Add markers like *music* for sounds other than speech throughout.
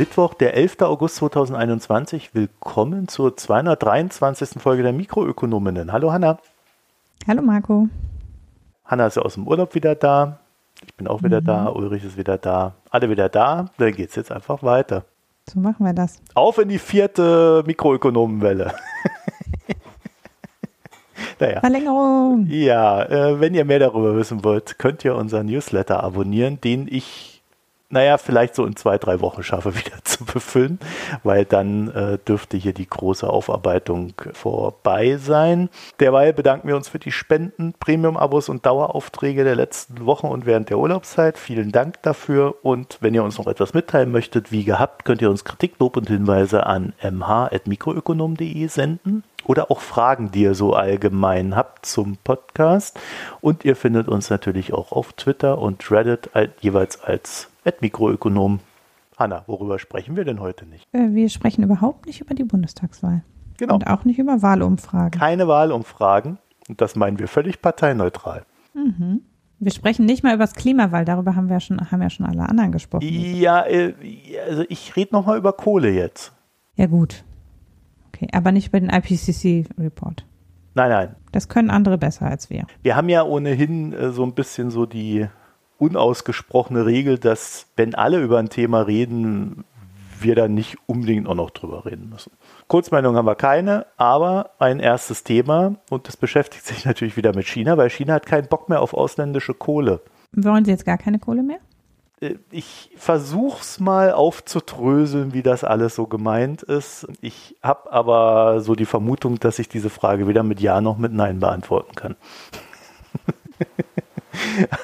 Mittwoch, der 11. August 2021. Willkommen zur 223. Folge der Mikroökonominnen. Hallo Hanna. Hallo Marco. Hanna ist ja aus dem Urlaub wieder da. Ich bin auch wieder mhm. da. Ulrich ist wieder da. Alle wieder da. Dann geht es jetzt einfach weiter. So machen wir das. Auf in die vierte Mikroökonomenwelle. *laughs* naja. Verlängerung. Ja, äh, wenn ihr mehr darüber wissen wollt, könnt ihr unseren Newsletter abonnieren, den ich naja, vielleicht so in zwei, drei Wochen schaffe, wieder *laughs* zu befüllen, weil dann äh, dürfte hier die große Aufarbeitung vorbei sein. Derweil bedanken wir uns für die Spenden, Premium-Abos und Daueraufträge der letzten Wochen und während der Urlaubszeit. Vielen Dank dafür und wenn ihr uns noch etwas mitteilen möchtet, wie gehabt, könnt ihr uns Kritik, Lob und Hinweise an mh.mikroökonom.de senden oder auch Fragen, die ihr so allgemein habt zum Podcast. Und ihr findet uns natürlich auch auf Twitter und Reddit jeweils als Mikroökonom. Hanna, worüber sprechen wir denn heute nicht? Äh, wir sprechen überhaupt nicht über die Bundestagswahl. Genau. Und auch nicht über Wahlumfragen. Keine Wahlumfragen. Und das meinen wir völlig parteineutral. Mhm. Wir sprechen nicht mal über das Klima, weil darüber haben wir schon, haben ja schon alle anderen gesprochen. Ja, äh, also ich rede nochmal über Kohle jetzt. Ja, gut. Okay, aber nicht über den IPCC-Report. Nein, nein. Das können andere besser als wir. Wir haben ja ohnehin äh, so ein bisschen so die unausgesprochene Regel, dass wenn alle über ein Thema reden, wir dann nicht unbedingt auch noch drüber reden müssen. Kurzmeinung haben wir keine, aber ein erstes Thema und das beschäftigt *laughs* sich natürlich wieder mit China, weil China hat keinen Bock mehr auf ausländische Kohle. Wollen Sie jetzt gar keine Kohle mehr? Äh, ich versuche es mal aufzudröseln, wie das alles so gemeint ist. Ich habe aber so die Vermutung, dass ich diese Frage weder mit Ja noch mit Nein beantworten kann. *laughs*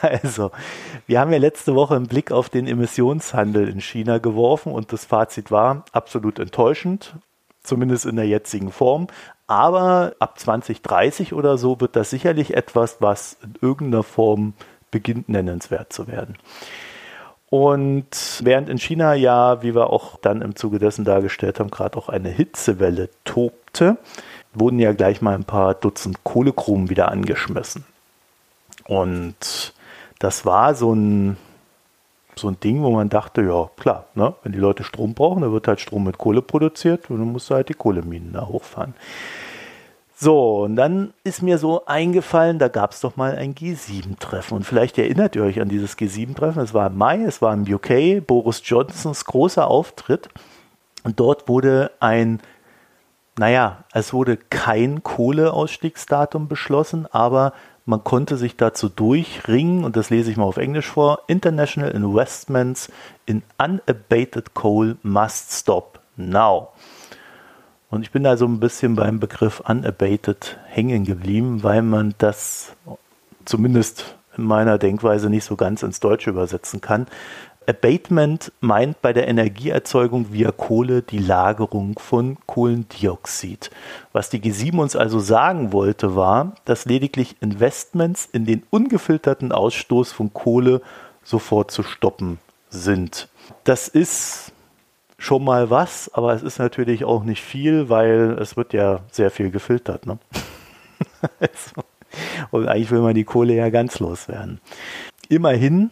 Also, wir haben ja letzte Woche einen Blick auf den Emissionshandel in China geworfen und das Fazit war absolut enttäuschend, zumindest in der jetzigen Form. Aber ab 2030 oder so wird das sicherlich etwas, was in irgendeiner Form beginnt nennenswert zu werden. Und während in China ja, wie wir auch dann im Zuge dessen dargestellt haben, gerade auch eine Hitzewelle tobte, wurden ja gleich mal ein paar Dutzend Kohlegruben wieder angeschmissen. Und das war so ein, so ein Ding, wo man dachte, ja klar, ne, wenn die Leute Strom brauchen, dann wird halt Strom mit Kohle produziert und dann musst du halt die Kohleminen da hochfahren. So, und dann ist mir so eingefallen, da gab es doch mal ein G7-Treffen. Und vielleicht erinnert ihr euch an dieses G7-Treffen. Es war im Mai, es war im UK, Boris Johnsons großer Auftritt. Und dort wurde ein, naja, es wurde kein Kohleausstiegsdatum beschlossen, aber man konnte sich dazu durchringen, und das lese ich mal auf Englisch vor, International Investments in Unabated Coal must stop now. Und ich bin da so ein bisschen beim Begriff unabated hängen geblieben, weil man das zumindest in meiner Denkweise nicht so ganz ins Deutsche übersetzen kann. Abatement meint bei der Energieerzeugung via Kohle die Lagerung von Kohlendioxid. Was die G7 uns also sagen wollte, war, dass lediglich Investments in den ungefilterten Ausstoß von Kohle sofort zu stoppen sind. Das ist schon mal was, aber es ist natürlich auch nicht viel, weil es wird ja sehr viel gefiltert. Ne? *laughs* Also, und eigentlich will man die Kohle ja ganz loswerden. Immerhin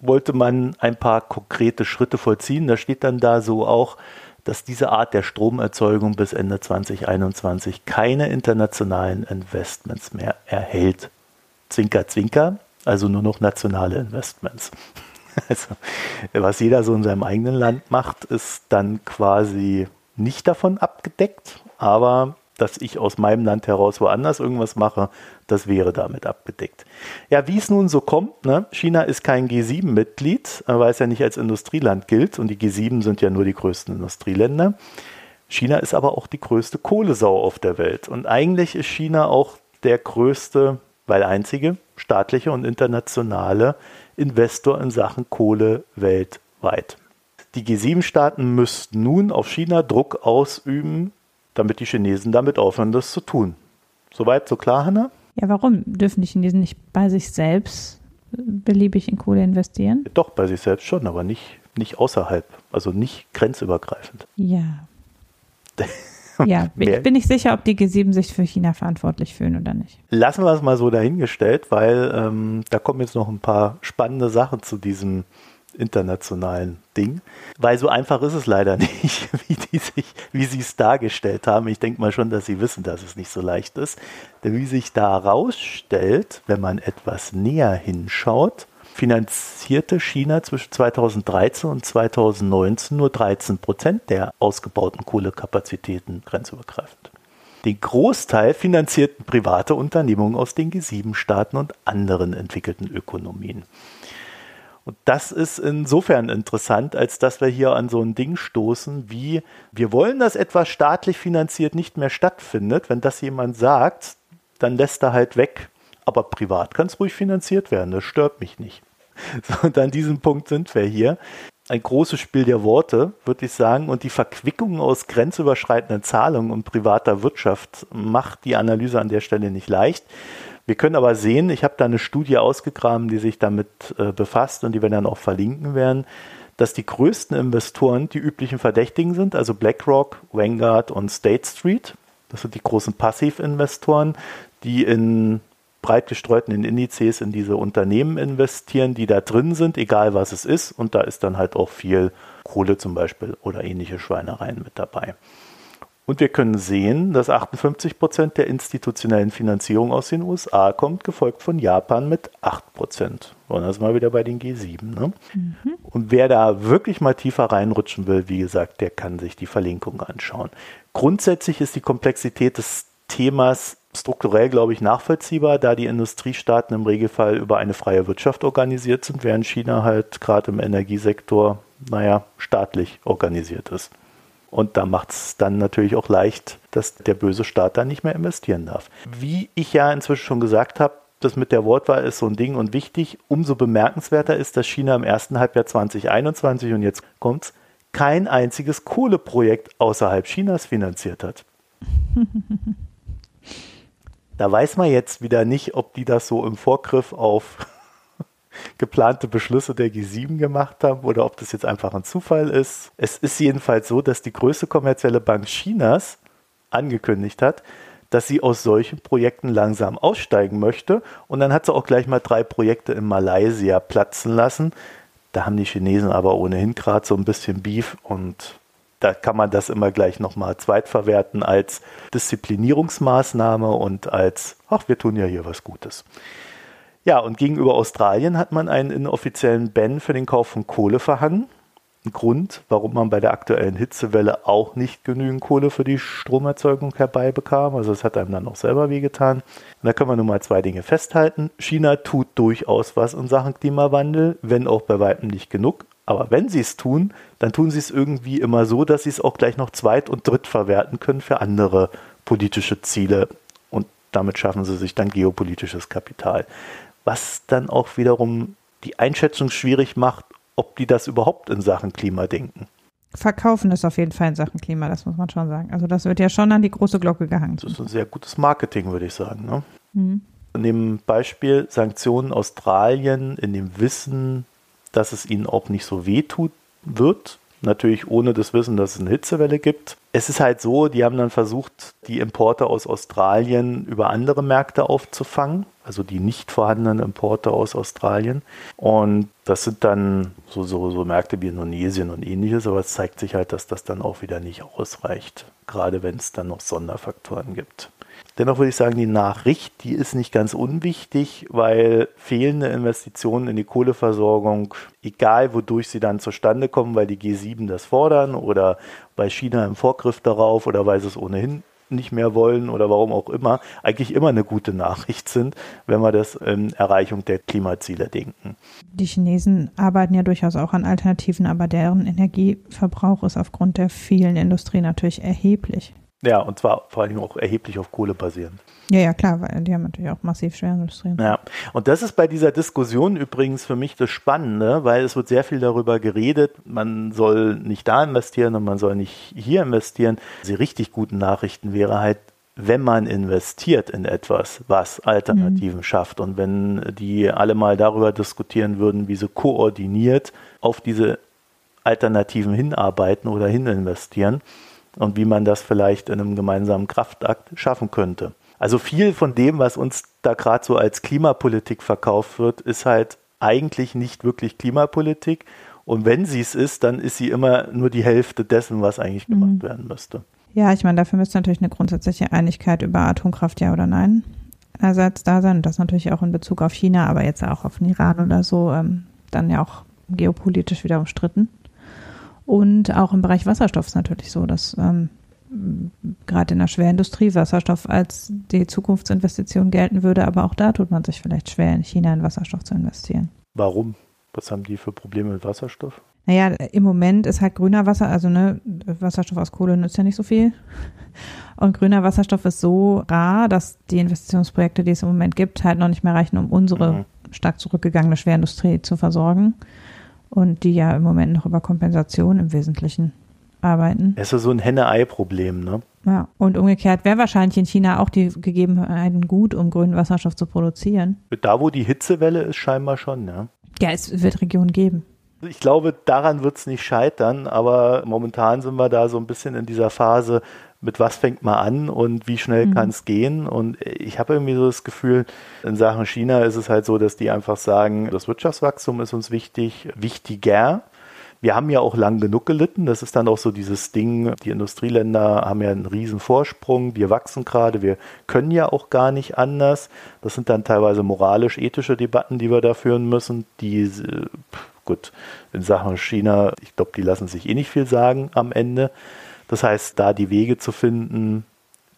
wollte man ein paar konkrete Schritte vollziehen. Da steht dann da so auch, dass diese Art der Stromerzeugung bis Ende 2021 keine internationalen Investments mehr erhält. Zwinker, zwinker, also nur noch nationale Investments. *laughs* Also, was jeder so in seinem eigenen Land macht, ist dann quasi nicht davon abgedeckt, aber dass ich aus meinem Land heraus woanders irgendwas mache, das wäre damit abgedeckt. Ja, wie es nun so kommt, ne? China ist kein G7-Mitglied, weil es ja nicht als Industrieland gilt und die G7 sind ja nur die größten Industrieländer. China ist aber auch die größte Kohlesau auf der Welt und eigentlich ist China auch der größte, weil einzige staatliche und internationale Investor in Sachen Kohle weltweit. Die G7-Staaten müssten nun auf China Druck ausüben, damit die Chinesen damit aufhören, das zu tun. Soweit so klar, Hanna? Ja, warum dürfen die Chinesen nicht bei sich selbst beliebig in Kohle investieren? Doch, bei sich selbst schon, aber nicht, nicht außerhalb, also nicht grenzübergreifend. Ja. *laughs* *laughs* ja, ich bin nicht sicher, ob die G7 sich für China verantwortlich fühlen oder nicht. Lassen wir es mal so dahingestellt, weil ähm, da kommen jetzt noch ein paar spannende Sachen zu diesem internationalen Ding. Weil so einfach ist es leider *laughs* nicht, wie, die sich, wie sie es dargestellt haben. Ich denke mal schon, dass sie wissen, dass es nicht so leicht ist. Denn wie sich da herausstellt, wenn man etwas näher hinschaut, finanzierte China zwischen 2013 und 2019 nur 13 Prozent der ausgebauten Kohlekapazitäten grenzübergreifend. Den Großteil finanzierten private Unternehmungen aus den G7-Staaten und anderen entwickelten Ökonomien. Und das ist insofern interessant, als dass wir hier an so ein Ding stoßen, wie wir wollen, dass etwas staatlich finanziert nicht mehr stattfindet. Wenn das jemand sagt, dann lässt er halt weg. Aber privat kann es ruhig finanziert werden, das stört mich nicht. *laughs* So, und an diesem Punkt sind wir hier. Ein großes Spiel der Worte, würde ich sagen. Und die Verquickung aus grenzüberschreitenden Zahlungen und privater Wirtschaft macht die Analyse an der Stelle nicht leicht. Wir können aber sehen, ich habe da eine Studie ausgegraben, die sich damit äh, befasst und die wir dann auch verlinken werden, dass die größten Investoren die üblichen Verdächtigen sind, also BlackRock, Vanguard und State Street. Das sind die großen Passivinvestoren, die in breit gestreuten Indizes in diese Unternehmen investieren, die da drin sind, egal was es ist. Und da ist dann halt auch viel Kohle zum Beispiel oder ähnliche Schweinereien mit dabei. Und wir können sehen, dass 58 Prozent der institutionellen Finanzierung aus den USA kommt, gefolgt von Japan mit 8 Prozent. Und das mal wieder bei den G7. Ne? Mhm. Und wer da wirklich mal tiefer reinrutschen will, wie gesagt, der kann sich die Verlinkung anschauen. Grundsätzlich ist die Komplexität des Themas strukturell, glaube ich, nachvollziehbar, da die Industriestaaten im Regelfall über eine freie Wirtschaft organisiert sind, während China halt gerade im Energiesektor, naja, staatlich organisiert ist. Und da macht es dann natürlich auch leicht, dass der böse Staat da nicht mehr investieren darf. Wie ich ja inzwischen schon gesagt habe, das mit der Wortwahl ist so ein Ding und wichtig. Umso bemerkenswerter ist, dass China im ersten Halbjahr 2021 und jetzt kommt's, kein einziges Kohleprojekt außerhalb Chinas finanziert hat. *laughs* da weiß man jetzt wieder nicht, ob die das so im Vorgriff auf *laughs* geplante Beschlüsse der G7 gemacht haben oder ob das jetzt einfach ein Zufall ist. Es ist jedenfalls so, dass die größte kommerzielle Bank Chinas angekündigt hat, dass sie aus solchen Projekten langsam aussteigen möchte. Und dann hat sie auch gleich mal drei Projekte in Malaysia platzen lassen. Da haben die Chinesen aber ohnehin gerade so ein bisschen Beef und da kann man das immer gleich nochmal zweitverwerten als Disziplinierungsmaßnahme und als, ach, wir tun ja hier was Gutes. Ja, und gegenüber Australien hat man einen inoffiziellen Ban für den Kauf von Kohle verhangen. Ein Grund, warum man bei der aktuellen Hitzewelle auch nicht genügend Kohle für die Stromerzeugung herbeibekam. Also es hat einem dann auch selber wehgetan. Und da können wir nun mal zwei Dinge festhalten. China tut durchaus was in Sachen Klimawandel, wenn auch bei weitem nicht genug. Aber wenn sie es tun, dann tun sie es irgendwie immer so, dass sie es auch gleich noch zweit- und dritt verwerten können für andere politische Ziele. Und damit schaffen sie sich dann geopolitisches Kapital was dann auch wiederum die Einschätzung schwierig macht, ob die das überhaupt in Sachen Klima denken. Verkaufen ist auf jeden Fall in Sachen Klima, das muss man schon sagen. Also das wird ja schon an die große Glocke gehangen. Das ist ein sehr gutes Marketing, würde ich sagen. Ne? Mhm. In dem Beispiel Sanktionen Australien in dem Wissen, dass es ihnen auch nicht so wehtut wird, natürlich ohne das Wissen, dass es eine Hitzewelle gibt. Es ist halt so, die haben dann versucht, die Importe aus Australien über andere Märkte aufzufangen, also die nicht vorhandenen Importe aus Australien. Und das sind dann so, so, so Märkte wie Indonesien und ähnliches, aber es zeigt sich halt, dass das dann auch wieder nicht ausreicht, gerade wenn es dann noch Sonderfaktoren gibt. Dennoch würde ich sagen, die Nachricht, die ist nicht ganz unwichtig, weil fehlende Investitionen in die Kohleversorgung, egal wodurch sie dann zustande kommen, weil die G7 das fordern oder weil China im Vorgriff darauf oder weil sie es ohnehin nicht mehr wollen oder warum auch immer, eigentlich immer eine gute Nachricht sind, wenn wir das in Erreichung der Klimaziele denken. Die Chinesen arbeiten ja durchaus auch an Alternativen, aber deren Energieverbrauch ist aufgrund der vielen Industrie natürlich erheblich. Ja, und zwar vor allem auch erheblich auf Kohle basierend. Ja, ja, klar, weil die haben natürlich auch massiv Schwerindustrien. Ja, und das ist bei dieser Diskussion übrigens für mich das Spannende, weil es wird sehr viel darüber geredet, man soll nicht da investieren und man soll nicht hier investieren. Die richtig guten Nachrichten wäre halt, wenn man investiert in etwas, was Alternativen mhm. schafft und wenn die alle mal darüber diskutieren würden, wie sie koordiniert auf diese Alternativen hinarbeiten oder hininvestieren, und wie man das vielleicht in einem gemeinsamen Kraftakt schaffen könnte. Also viel von dem, was uns da gerade so als Klimapolitik verkauft wird, ist halt eigentlich nicht wirklich Klimapolitik. Und wenn sie es ist, dann ist sie immer nur die Hälfte dessen, was eigentlich gemacht mhm. werden müsste. Ja, ich meine, dafür müsste natürlich eine grundsätzliche Einigkeit über Atomkraft, ja oder nein, einerseits da sein. Und das natürlich auch in Bezug auf China, aber jetzt auch auf den Iran oder so, ähm, dann ja auch geopolitisch wieder umstritten. Und auch im Bereich Wasserstoff ist natürlich so, dass ähm, gerade in der Schwerindustrie Wasserstoff als die Zukunftsinvestition gelten würde, aber auch da tut man sich vielleicht schwer, in China in Wasserstoff zu investieren. Warum? Was haben die für Probleme mit Wasserstoff? Naja, im Moment ist halt grüner Wasser, also ne, Wasserstoff aus Kohle nützt ja nicht so viel. Und grüner Wasserstoff ist so rar, dass die Investitionsprojekte, die es im Moment gibt, halt noch nicht mehr reichen, um unsere mhm. stark zurückgegangene Schwerindustrie zu versorgen. Und die ja im Moment noch über Kompensation im Wesentlichen arbeiten. Es ist so ein Henne-Ei-Problem, ne? Ja, und umgekehrt wäre wahrscheinlich in China auch die Gegebenheiten gut, um grünen Wasserstoff zu produzieren. Da, wo die Hitzewelle ist, scheinbar schon, ja. Ja, es wird Regionen geben. Ich glaube, daran wird es nicht scheitern, aber momentan sind wir da so ein bisschen in dieser Phase, mit was fängt man an und wie schnell mhm. kann es gehen. Und ich habe irgendwie so das Gefühl, in Sachen China ist es halt so, dass die einfach sagen, das Wirtschaftswachstum ist uns wichtig, wichtiger. Wir haben ja auch lang genug gelitten. Das ist dann auch so dieses Ding, die Industrieländer haben ja einen riesen Vorsprung, wir wachsen gerade, wir können ja auch gar nicht anders. Das sind dann teilweise moralisch-ethische Debatten, die wir da führen müssen, die äh, gut, in Sachen China, ich glaube, die lassen sich eh nicht viel sagen am Ende. Das heißt, da die Wege zu finden,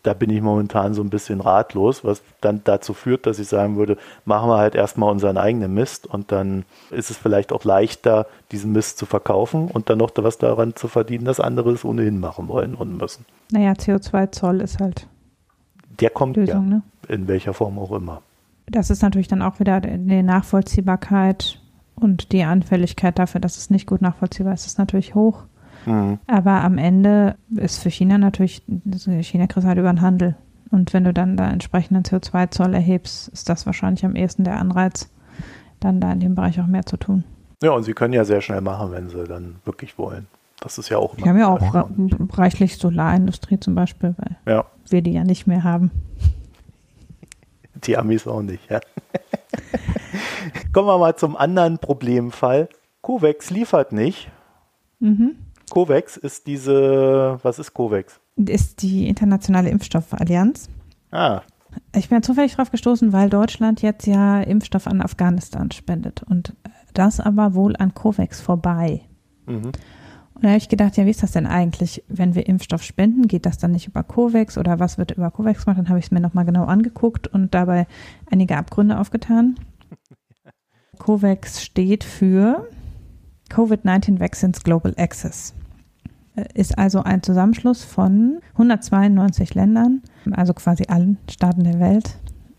da bin ich momentan so ein bisschen ratlos, was dann dazu führt, dass ich sagen würde, machen wir halt erstmal unseren eigenen Mist und dann ist es vielleicht auch leichter, diesen Mist zu verkaufen und dann noch was daran zu verdienen, dass andere es ohnehin machen wollen und müssen. Naja, CO2-Zoll ist halt. Der kommt Lösung, ja, ne? in welcher Form auch immer. Das ist natürlich dann auch wieder die Nachvollziehbarkeit und die Anfälligkeit dafür, dass es nicht gut nachvollziehbar ist, ist natürlich hoch. Mhm. Aber am Ende ist für China natürlich, China kriegt halt über den Handel. Und wenn du dann da entsprechenden CO2-Zoll erhebst, ist das wahrscheinlich am ehesten der Anreiz, dann da in dem Bereich auch mehr zu tun. Ja, und sie können ja sehr schnell machen, wenn sie dann wirklich wollen. Das ist ja auch. Wir haben ja auch reichlich Solarindustrie zum Beispiel, weil ja. wir die ja nicht mehr haben. Die Amis auch nicht, ja. Kommen wir mal zum anderen Problemfall. COVEX liefert nicht. Mhm. COVEX ist diese, was ist COVEX? Ist die internationale Impfstoffallianz. Ah. Ich bin zufällig drauf gestoßen, weil Deutschland jetzt ja Impfstoff an Afghanistan spendet und das aber wohl an COVEX vorbei. Mhm. Und da habe ich gedacht, ja, wie ist das denn eigentlich, wenn wir Impfstoff spenden? Geht das dann nicht über COVEX oder was wird über COVEX gemacht? Dann habe ich es mir nochmal genau angeguckt und dabei einige Abgründe aufgetan. *laughs* COVAX steht für COVID-19 Vaccines Global Access. Äh, ist also ein Zusammenschluss von 192 Ländern, also quasi allen Staaten der Welt.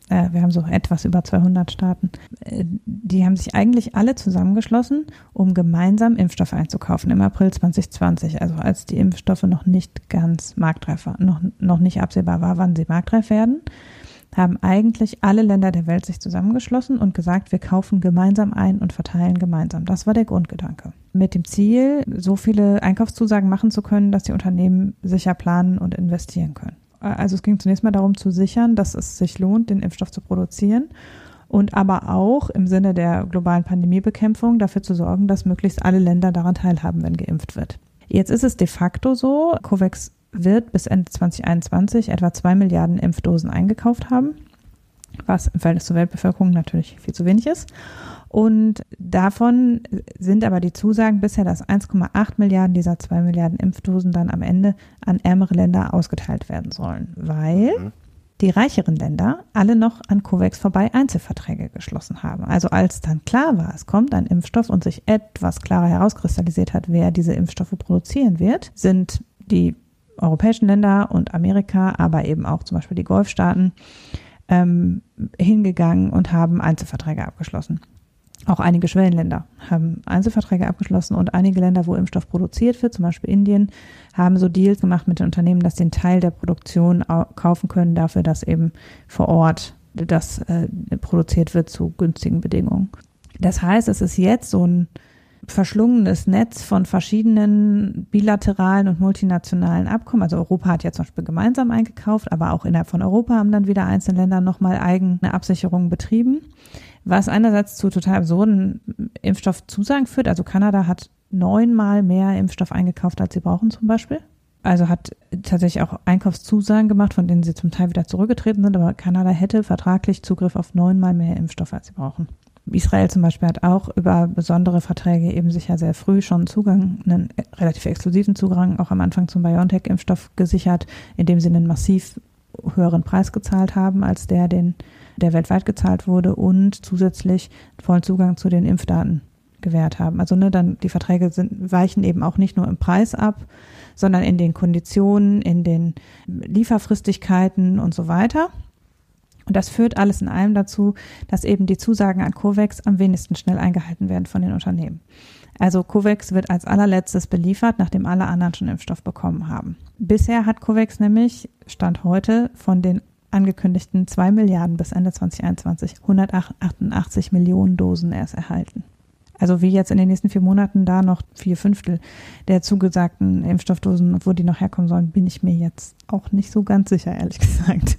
Äh, wir haben so etwas über 200 Staaten. Äh, die haben sich eigentlich alle zusammengeschlossen, um gemeinsam Impfstoffe einzukaufen im April 2020, also als die Impfstoffe noch nicht ganz marktreif waren, noch, noch nicht absehbar war, wann sie marktreif werden haben eigentlich alle Länder der Welt sich zusammengeschlossen und gesagt, wir kaufen gemeinsam ein und verteilen gemeinsam. Das war der Grundgedanke. Mit dem Ziel, so viele Einkaufszusagen machen zu können, dass die Unternehmen sicher planen und investieren können. Also es ging zunächst mal darum zu sichern, dass es sich lohnt, den Impfstoff zu produzieren und aber auch im Sinne der globalen Pandemiebekämpfung dafür zu sorgen, dass möglichst alle Länder daran teilhaben, wenn geimpft wird. Jetzt ist es de facto so, COVAX wird bis Ende 2021 etwa zwei Milliarden Impfdosen eingekauft haben, was im Verhältnis zur Weltbevölkerung natürlich viel zu wenig ist. Und davon sind aber die Zusagen bisher, dass 1,8 Milliarden dieser 2 Milliarden Impfdosen dann am Ende an ärmere Länder ausgeteilt werden sollen, weil mhm. die reicheren Länder alle noch an COVAX vorbei Einzelverträge geschlossen haben. Also als dann klar war, es kommt ein Impfstoff und sich etwas klarer herauskristallisiert hat, wer diese Impfstoffe produzieren wird, sind die europäischen Länder und Amerika, aber eben auch zum Beispiel die Golfstaaten, ähm, hingegangen und haben Einzelverträge abgeschlossen. Auch einige Schwellenländer haben Einzelverträge abgeschlossen und einige Länder, wo Impfstoff produziert wird, zum Beispiel Indien, haben so Deals gemacht mit den Unternehmen, dass sie einen Teil der Produktion kaufen können dafür, dass eben vor Ort das äh, produziert wird zu günstigen Bedingungen. Das heißt, es ist jetzt so ein verschlungenes Netz von verschiedenen bilateralen und multinationalen Abkommen. Also Europa hat ja zum Beispiel gemeinsam eingekauft, aber auch innerhalb von Europa haben dann wieder einzelne Länder nochmal eigene Absicherungen betrieben, was einerseits zu total absurden Impfstoffzusagen führt. Also Kanada hat neunmal mehr Impfstoff eingekauft, als sie brauchen zum Beispiel. Also hat tatsächlich auch Einkaufszusagen gemacht, von denen sie zum Teil wieder zurückgetreten sind, aber Kanada hätte vertraglich Zugriff auf neunmal mehr Impfstoff, als sie brauchen. Israel zum Beispiel hat auch über besondere Verträge eben sicher sehr früh schon Zugang, einen relativ exklusiven Zugang auch am Anfang zum BioNTech-Impfstoff gesichert, indem sie einen massiv höheren Preis gezahlt haben als der, den der weltweit gezahlt wurde und zusätzlich vollen Zugang zu den Impfdaten gewährt haben. Also ne, dann die Verträge sind, weichen eben auch nicht nur im Preis ab, sondern in den Konditionen, in den Lieferfristigkeiten und so weiter. Und das führt alles in allem dazu, dass eben die Zusagen an COVAX am wenigsten schnell eingehalten werden von den Unternehmen. Also COVAX wird als allerletztes beliefert, nachdem alle anderen schon Impfstoff bekommen haben. Bisher hat COVAX nämlich, Stand heute, von den angekündigten 2 Milliarden bis Ende 2021 188 Millionen Dosen erst erhalten. Also wie jetzt in den nächsten vier Monaten da noch vier Fünftel der zugesagten Impfstoffdosen, wo die noch herkommen sollen, bin ich mir jetzt auch nicht so ganz sicher, ehrlich *laughs* gesagt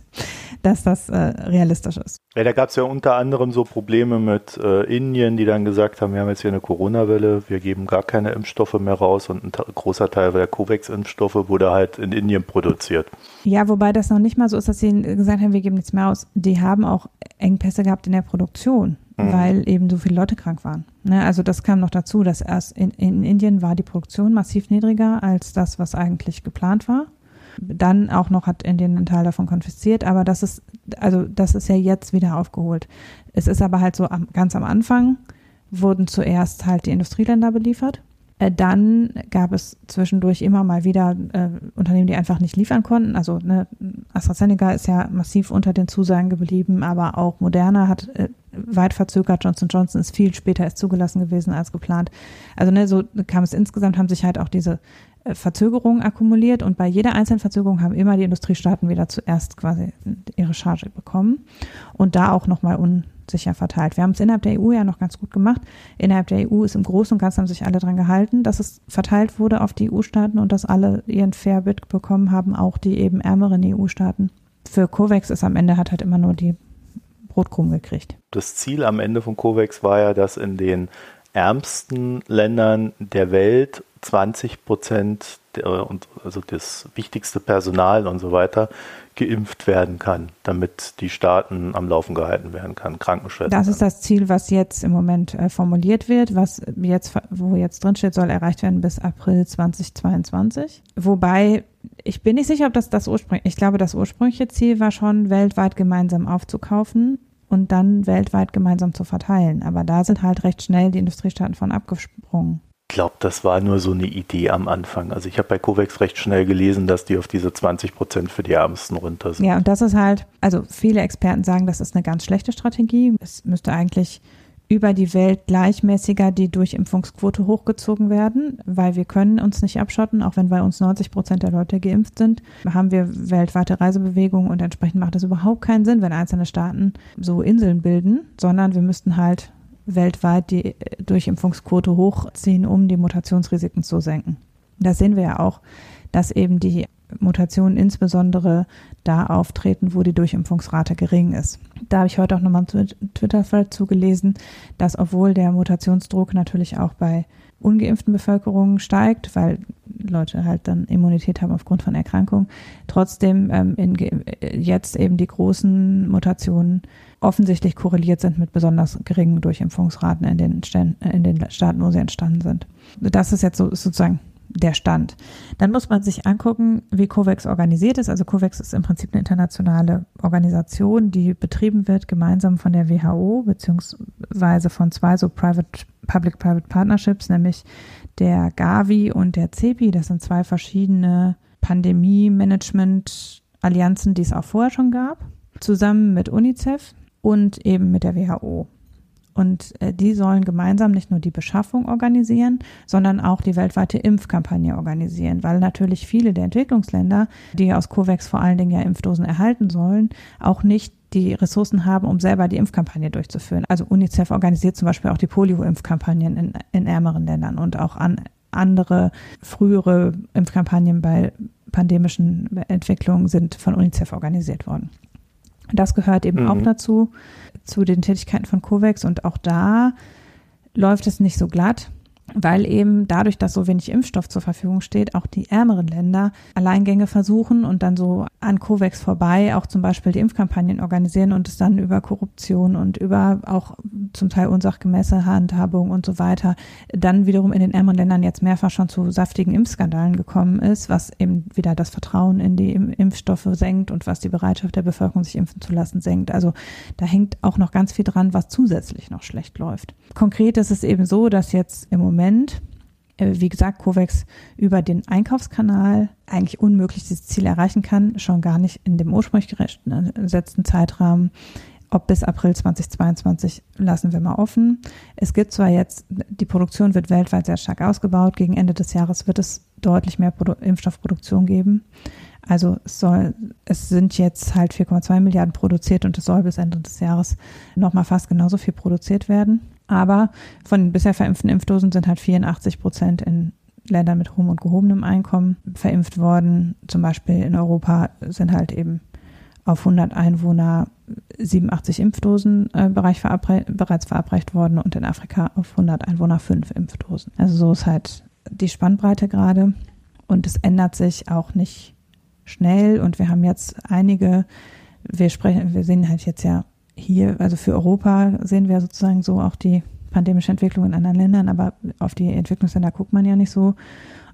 dass das äh, realistisch ist. Ja, da gab es ja unter anderem so Probleme mit äh, Indien, die dann gesagt haben, wir haben jetzt hier eine Corona-Welle, wir geben gar keine Impfstoffe mehr raus und ein großer Teil der COVAX-Impfstoffe wurde halt in Indien produziert. Ja, wobei das noch nicht mal so ist, dass sie gesagt haben, wir geben nichts mehr aus. Die haben auch Engpässe gehabt in der Produktion, mhm. weil eben so viele Leute krank waren. Ne? Also das kam noch dazu, dass erst in, in Indien war die Produktion massiv niedriger als das, was eigentlich geplant war dann auch noch hat Indien einen Teil davon konfisziert, aber das ist, also das ist ja jetzt wieder aufgeholt. Es ist aber halt so am, ganz am Anfang wurden zuerst halt die Industrieländer beliefert. Äh, dann gab es zwischendurch immer mal wieder äh, Unternehmen, die einfach nicht liefern konnten. Also ne, AstraZeneca ist ja massiv unter den Zusagen geblieben, aber auch Moderna hat äh, weit verzögert. Johnson Johnson ist viel später erst zugelassen gewesen als geplant. Also ne, so kam es insgesamt, haben sich halt auch diese äh, Verzögerungen akkumuliert und bei jeder einzelnen Verzögerung haben immer die Industriestaaten wieder zuerst quasi ihre Charge bekommen und da auch nochmal unsicher verteilt. Wir haben es innerhalb der EU ja noch ganz gut gemacht. Innerhalb der EU ist im Großen und Ganzen haben sich alle dran gehalten, dass es verteilt wurde auf die EU-Staaten und dass alle ihren Fair Bit bekommen haben, auch die eben ärmeren EU-Staaten. Für COVAX ist am Ende hat halt immer nur die Brotkrumen gekriegt. Das Ziel am Ende von COVAX war ja, dass in den ärmsten Ländern der Welt 20 Prozent und also das wichtigste Personal und so weiter geimpft werden kann, damit die Staaten am Laufen gehalten werden kann, Krankenschwestern. Das ist das Ziel, was jetzt im Moment äh, formuliert wird, was jetzt, wo jetzt drinsteht, soll erreicht werden bis April 2022. Wobei ich bin nicht sicher, ob das das ursprüngliche, ich glaube, das ursprüngliche Ziel war schon, weltweit gemeinsam aufzukaufen und dann weltweit gemeinsam zu verteilen. Aber da sind halt recht schnell die Industriestaaten von abgesprungen. Ich glaube, das war nur so eine Idee am Anfang. Also ich habe bei COVAX recht schnell gelesen, dass die auf diese 20 Prozent für die Ärmsten runter sind. Ja, und das ist halt, also viele Experten sagen, das ist eine ganz schlechte Strategie. Es müsste eigentlich über die Welt gleichmäßiger die Durchimpfungsquote hochgezogen werden, weil wir können uns nicht abschotten, auch wenn bei uns 90 Prozent der Leute geimpft sind, haben wir weltweite Reisebewegungen und entsprechend macht es überhaupt keinen Sinn, wenn einzelne Staaten so Inseln bilden, sondern wir müssten halt weltweit die Durchimpfungsquote hochziehen, um die Mutationsrisiken zu senken. Das sehen wir ja auch, dass eben die Mutationen insbesondere da auftreten, wo die Durchimpfungsrate gering ist. Da habe ich heute auch nochmal einen Twitter-Thread zugelesen, dass obwohl der Mutationsdruck natürlich auch bei ungeimpften Bevölkerung steigt, weil Leute halt dann Immunität haben aufgrund von Erkrankungen, trotzdem ähm, in, jetzt eben die großen Mutationen offensichtlich korreliert sind mit besonders geringen Durchimpfungsraten in den, in den Staaten, wo sie entstanden sind. Das ist jetzt so, sozusagen der Stand. Dann muss man sich angucken, wie COVAX organisiert ist. Also COVAX ist im Prinzip eine internationale Organisation, die betrieben wird gemeinsam von der WHO beziehungsweise von zwei so Private Public-Private Partnerships, nämlich der Gavi und der CEPI. Das sind zwei verschiedene Pandemie-Management-Allianzen, die es auch vorher schon gab, zusammen mit UNICEF und eben mit der WHO. Und äh, die sollen gemeinsam nicht nur die Beschaffung organisieren, sondern auch die weltweite Impfkampagne organisieren, weil natürlich viele der Entwicklungsländer, die aus COVAX vor allen Dingen ja Impfdosen erhalten sollen, auch nicht die Ressourcen haben, um selber die Impfkampagne durchzuführen. Also UNICEF organisiert zum Beispiel auch die Polio-Impfkampagnen in, in ärmeren Ländern und auch an andere frühere Impfkampagnen bei pandemischen Entwicklungen sind von UNICEF organisiert worden. Das gehört eben mhm. auch dazu, zu den Tätigkeiten von COVAX. Und auch da läuft es nicht so glatt weil eben dadurch, dass so wenig Impfstoff zur Verfügung steht, auch die ärmeren Länder Alleingänge versuchen und dann so an COVAX vorbei auch zum Beispiel die Impfkampagnen organisieren und es dann über Korruption und über auch zum Teil unsachgemäße Handhabung und so weiter dann wiederum in den ärmeren Ländern jetzt mehrfach schon zu saftigen Impfskandalen gekommen ist, was eben wieder das Vertrauen in die Impfstoffe senkt und was die Bereitschaft der Bevölkerung, sich impfen zu lassen, senkt. Also da hängt auch noch ganz viel dran, was zusätzlich noch schlecht läuft. Konkret ist es eben so, dass jetzt im Moment Moment, äh, wie gesagt, COVAX über den Einkaufskanal eigentlich unmöglich dieses Ziel erreichen kann, schon gar nicht in dem ursprünglich gesetzten Zeitrahmen. Ob bis April 2022 lassen wir mal offen. Es gibt zwar jetzt, die Produktion wird weltweit sehr stark ausgebaut. Gegen Ende des Jahres wird es deutlich mehr Produ Impfstoffproduktion geben. Also es soll, es sind jetzt halt 4,2 Milliarden produziert und es soll bis Ende des Jahres nochmal fast genauso viel produziert werden. Aber von den bisher verimpften Impfdosen sind halt 84 Prozent in Ländern mit hohem und gehobenem Einkommen verimpft worden. Zum Beispiel in Europa sind halt eben auf 100 Einwohner 87 Impfdosen äh, bereich verabre bereits verabreicht worden und in Afrika auf 100 Einwohner 5 Impfdosen. Also so ist halt die Spannbreite gerade und es ändert sich auch nicht schnell und wir haben jetzt einige, wir sprechen, wir sehen halt jetzt ja hier, also für Europa sehen wir sozusagen so auch die pandemische Entwicklung in anderen Ländern, aber auf die Entwicklungsländer guckt man ja nicht so.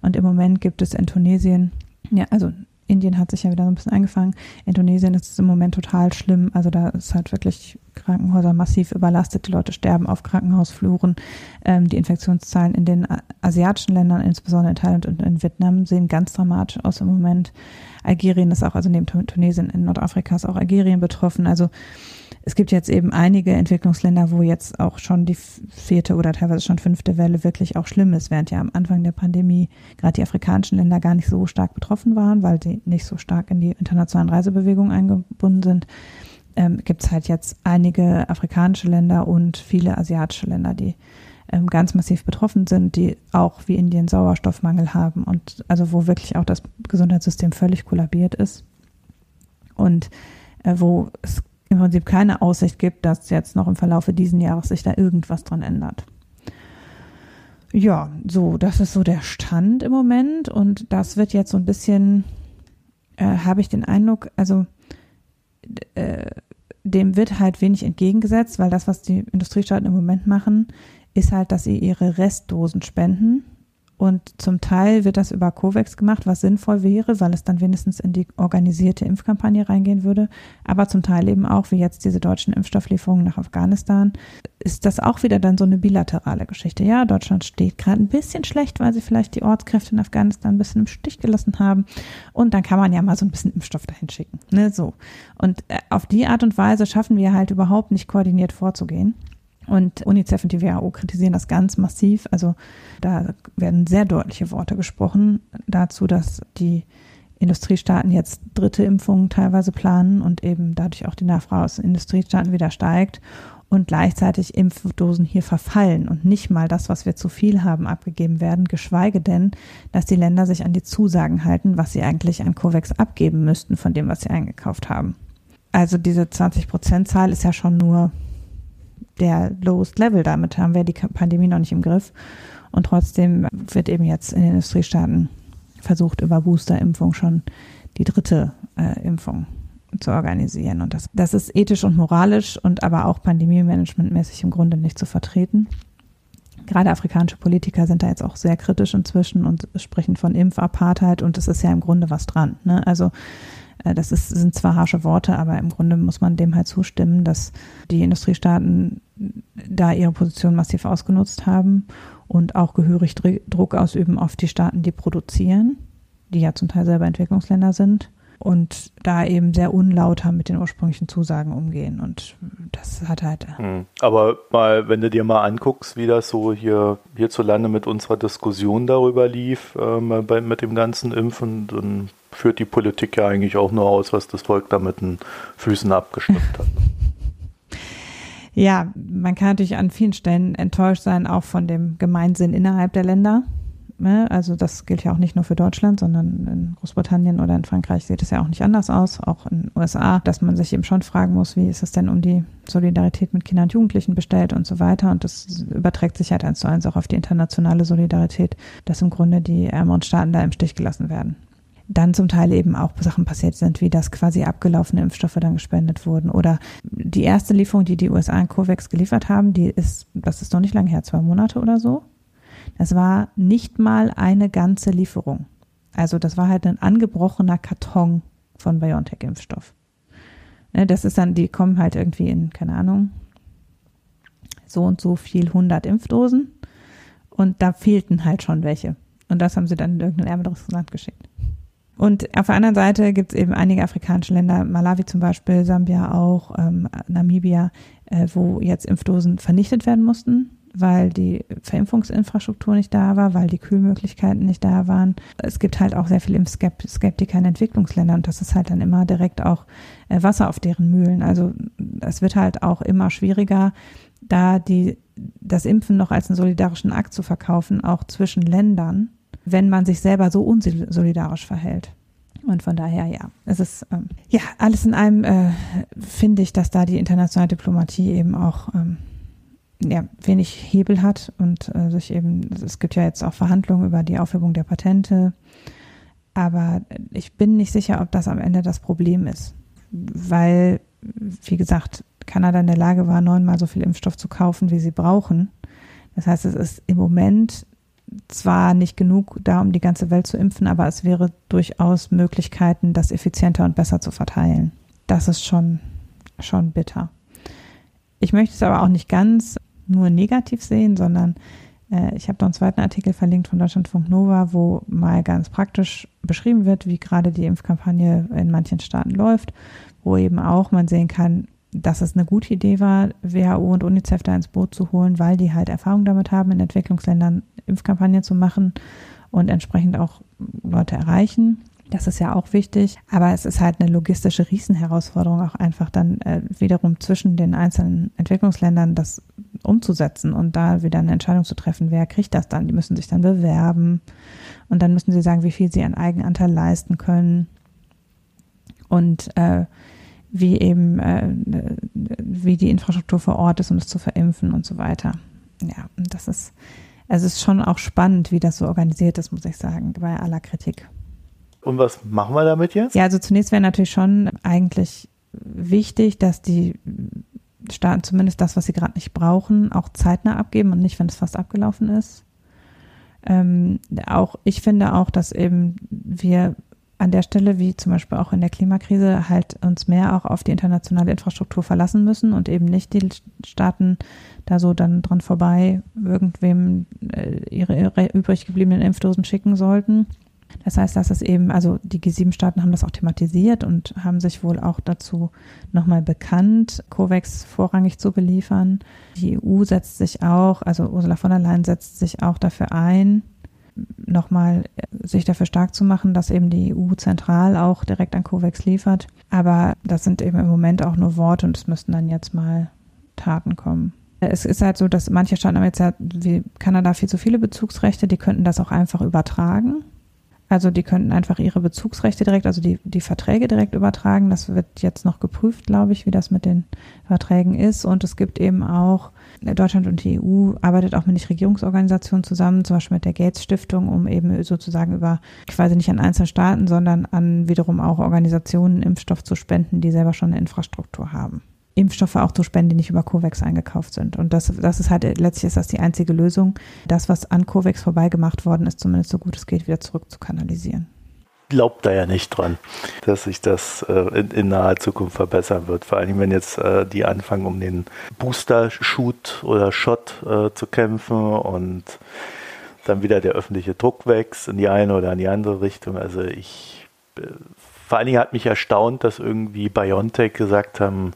Und im Moment gibt es in Tunesien, ja, also Indien hat sich ja wieder so ein bisschen eingefangen. In Tunesien ist es im Moment total schlimm. Also da ist halt wirklich Krankenhäuser massiv überlastet. Die Leute sterben auf Krankenhausfluren. Ähm, die Infektionszahlen in den asiatischen Ländern, insbesondere in Thailand und in Vietnam, sehen ganz dramatisch aus im Moment. Algerien ist auch, also neben Tunesien in Nordafrika ist auch Algerien betroffen. Also es gibt jetzt eben einige Entwicklungsländer, wo jetzt auch schon die vierte oder teilweise schon fünfte Welle wirklich auch schlimm ist, während ja am Anfang der Pandemie gerade die afrikanischen Länder gar nicht so stark betroffen waren, weil sie nicht so stark in die internationalen Reisebewegungen eingebunden sind. Ähm, gibt es halt jetzt einige afrikanische Länder und viele asiatische Länder, die ähm, ganz massiv betroffen sind, die auch wie Indien Sauerstoffmangel haben und also wo wirklich auch das Gesundheitssystem völlig kollabiert ist und äh, wo es im Prinzip keine Aussicht gibt, dass jetzt noch im Verlaufe dieses Jahres sich da irgendwas dran ändert. Ja, so, das ist so der Stand im Moment und das wird jetzt so ein bisschen, äh, habe ich den Eindruck, also äh, dem wird halt wenig entgegengesetzt, weil das, was die Industriestaaten im Moment machen, ist halt, dass sie ihre Restdosen spenden und zum Teil wird das über COVAX gemacht, was sinnvoll wäre, weil es dann wenigstens in die organisierte Impfkampagne reingehen würde. Aber zum Teil eben auch, wie jetzt diese deutschen Impfstofflieferungen nach Afghanistan, ist das auch wieder dann so eine bilaterale Geschichte. Ja, Deutschland steht gerade ein bisschen schlecht, weil sie vielleicht die Ortskräfte in Afghanistan ein bisschen im Stich gelassen haben. Und dann kann man ja mal so ein bisschen Impfstoff dahin schicken. Ne, so. Und äh, auf die Art und Weise schaffen wir halt überhaupt nicht koordiniert vorzugehen. Und UNICEF und die WHO kritisieren das ganz massiv. Also da werden sehr deutliche Worte gesprochen dazu, dass die Industriestaaten jetzt dritte Impfungen teilweise planen und eben dadurch auch die Nachfrage aus Industriestaaten wieder steigt und gleichzeitig Impfdosen hier verfallen und nicht mal das, was wir zu viel haben, abgegeben werden, geschweige denn, dass die Länder sich an die Zusagen halten, was sie eigentlich an COVAX abgeben müssten von dem, was sie eingekauft haben. Also diese 20 Prozent Zahl ist ja schon nur der lowest level. Damit haben wir die Pandemie noch nicht im Griff. Und trotzdem wird eben jetzt in den Industriestaaten versucht, über Boosterimpfung schon die dritte äh, Impfung zu organisieren. Und das, das ist ethisch und moralisch und aber auch pandemiemanagementmäßig im Grunde nicht zu vertreten. Gerade afrikanische Politiker sind da jetzt auch sehr kritisch inzwischen und sprechen von Impfapartheid und es ist ja im Grunde was dran. Ne? Also äh, das ist, sind zwar harsche Worte, aber im Grunde muss man dem halt zustimmen, dass die Industriestaaten da ihre Position massiv ausgenutzt haben und auch gehörig Druck ausüben auf die Staaten, die produzieren, die ja zum Teil selber Entwicklungsländer sind und da eben sehr unlauter mit den ursprünglichen Zusagen umgehen. Und das hat halt. Hm. Aber mal, wenn du dir mal anguckst, wie das so hier hierzulande mit unserer Diskussion darüber lief, äh, bei, mit dem ganzen Impfen, dann führt die Politik ja eigentlich auch nur aus, was das Volk da mit den Füßen abgestimmt hat. *laughs* Ja, man kann natürlich an vielen Stellen enttäuscht sein, auch von dem Gemeinsinn innerhalb der Länder. Ne? Also das gilt ja auch nicht nur für Deutschland, sondern in Großbritannien oder in Frankreich sieht es ja auch nicht anders aus, auch in den USA, dass man sich eben schon fragen muss, wie ist es denn um die Solidarität mit Kindern und Jugendlichen bestellt und so weiter. Und das überträgt sich halt eins zu eins auch auf die internationale Solidarität, dass im Grunde die ärmeren Staaten da im Stich gelassen werden dann zum Teil eben auch Sachen passiert sind, wie dass quasi abgelaufene Impfstoffe dann gespendet wurden. Oder die erste Lieferung, die die USA an COVAX geliefert haben, die ist, das ist noch nicht lange her, zwei Monate oder so. Das war nicht mal eine ganze Lieferung. Also das war halt ein angebrochener Karton von BioNTech-Impfstoff. Ne, das ist dann, die kommen halt irgendwie in, keine Ahnung, so und so viel 100 Impfdosen. Und da fehlten halt schon welche. Und das haben sie dann in irgendein ärmeres Land geschickt. Und auf der anderen Seite gibt es eben einige afrikanische Länder, Malawi zum Beispiel, Sambia auch, ähm, Namibia, äh, wo jetzt Impfdosen vernichtet werden mussten, weil die Verimpfungsinfrastruktur nicht da war, weil die Kühlmöglichkeiten nicht da waren. Es gibt halt auch sehr viele Impfskeptiker in Entwicklungsländern und das ist halt dann immer direkt auch äh, Wasser auf deren Mühlen. Also es wird halt auch immer schwieriger, da die, das Impfen noch als einen solidarischen Akt zu verkaufen, auch zwischen Ländern wenn man sich selber so unsolidarisch verhält. Und von daher, ja, es ist, ähm, ja, alles in allem äh, finde ich, dass da die internationale Diplomatie eben auch ähm, ja, wenig Hebel hat und äh, sich eben, es gibt ja jetzt auch Verhandlungen über die Aufhebung der Patente, aber ich bin nicht sicher, ob das am Ende das Problem ist, weil, wie gesagt, Kanada in der Lage war, neunmal so viel Impfstoff zu kaufen, wie sie brauchen. Das heißt, es ist im Moment zwar nicht genug da, um die ganze Welt zu impfen, aber es wäre durchaus Möglichkeiten, das effizienter und besser zu verteilen. Das ist schon, schon bitter. Ich möchte es aber auch nicht ganz nur negativ sehen, sondern äh, ich habe noch einen zweiten Artikel verlinkt von Deutschlandfunk Nova, wo mal ganz praktisch beschrieben wird, wie gerade die Impfkampagne in manchen Staaten läuft, wo eben auch man sehen kann, dass es eine gute Idee war, WHO und UNICEF da ins Boot zu holen, weil die halt Erfahrung damit haben, in Entwicklungsländern Impfkampagnen zu machen und entsprechend auch Leute erreichen. Das ist ja auch wichtig, aber es ist halt eine logistische Riesenherausforderung, auch einfach dann äh, wiederum zwischen den einzelnen Entwicklungsländern das umzusetzen und da wieder eine Entscheidung zu treffen, wer kriegt das dann. Die müssen sich dann bewerben und dann müssen sie sagen, wie viel sie an Eigenanteil leisten können. Und äh, wie eben, äh, wie die Infrastruktur vor Ort ist, um es zu verimpfen und so weiter. Ja, und das ist, also es ist schon auch spannend, wie das so organisiert ist, muss ich sagen, bei aller Kritik. Und was machen wir damit jetzt? Ja, also zunächst wäre natürlich schon eigentlich wichtig, dass die Staaten zumindest das, was sie gerade nicht brauchen, auch zeitnah abgeben und nicht, wenn es fast abgelaufen ist. Ähm, auch ich finde auch, dass eben wir an der Stelle, wie zum Beispiel auch in der Klimakrise, halt uns mehr auch auf die internationale Infrastruktur verlassen müssen und eben nicht die Staaten da so dann dran vorbei irgendwem äh, ihre, übrig gebliebenen Impfdosen schicken sollten. Das heißt, dass es eben, also die G7-Staaten haben das auch thematisiert und haben sich wohl auch dazu nochmal bekannt, COVAX vorrangig zu beliefern. Die EU setzt sich auch, also Ursula von der Leyen setzt sich auch dafür ein, nochmal äh, sich dafür stark zu machen, dass eben die EU zentral auch direkt an COVAX liefert. Aber das sind eben im Moment auch nur Worte und es müssten dann jetzt mal Taten kommen. Es ist halt so, dass manche Staaten haben jetzt ja wie Kanada viel zu viele Bezugsrechte, die könnten das auch einfach übertragen. Also die könnten einfach ihre Bezugsrechte direkt, also die, die Verträge direkt übertragen. Das wird jetzt noch geprüft, glaube ich, wie das mit den Verträgen ist. Und es gibt eben auch Deutschland und die EU arbeitet auch mit Nichtregierungsorganisationen zusammen, zum Beispiel mit der Gates Stiftung, um eben sozusagen über quasi nicht an einzelne Staaten, sondern an wiederum auch Organisationen Impfstoff zu spenden, die selber schon eine Infrastruktur haben. Impfstoffe auch zu spenden, die nicht über COVAX eingekauft sind. Und das, das ist halt, letztlich ist das die einzige Lösung, das, was an COVAX vorbeigemacht worden ist, zumindest so gut es geht, wieder zurück zu kanalisieren glaubt da ja nicht dran, dass sich das äh, in, in, naher Zukunft verbessern wird. Vor allem, wenn jetzt äh, die anfangen, um den Booster-Shoot oder Shot äh, zu kämpfen und dann wieder der öffentliche Druck wächst in die eine oder in die andere Richtung. Also ich, äh, vor allen Dingen hat mich erstaunt, dass irgendwie BioNTech gesagt haben,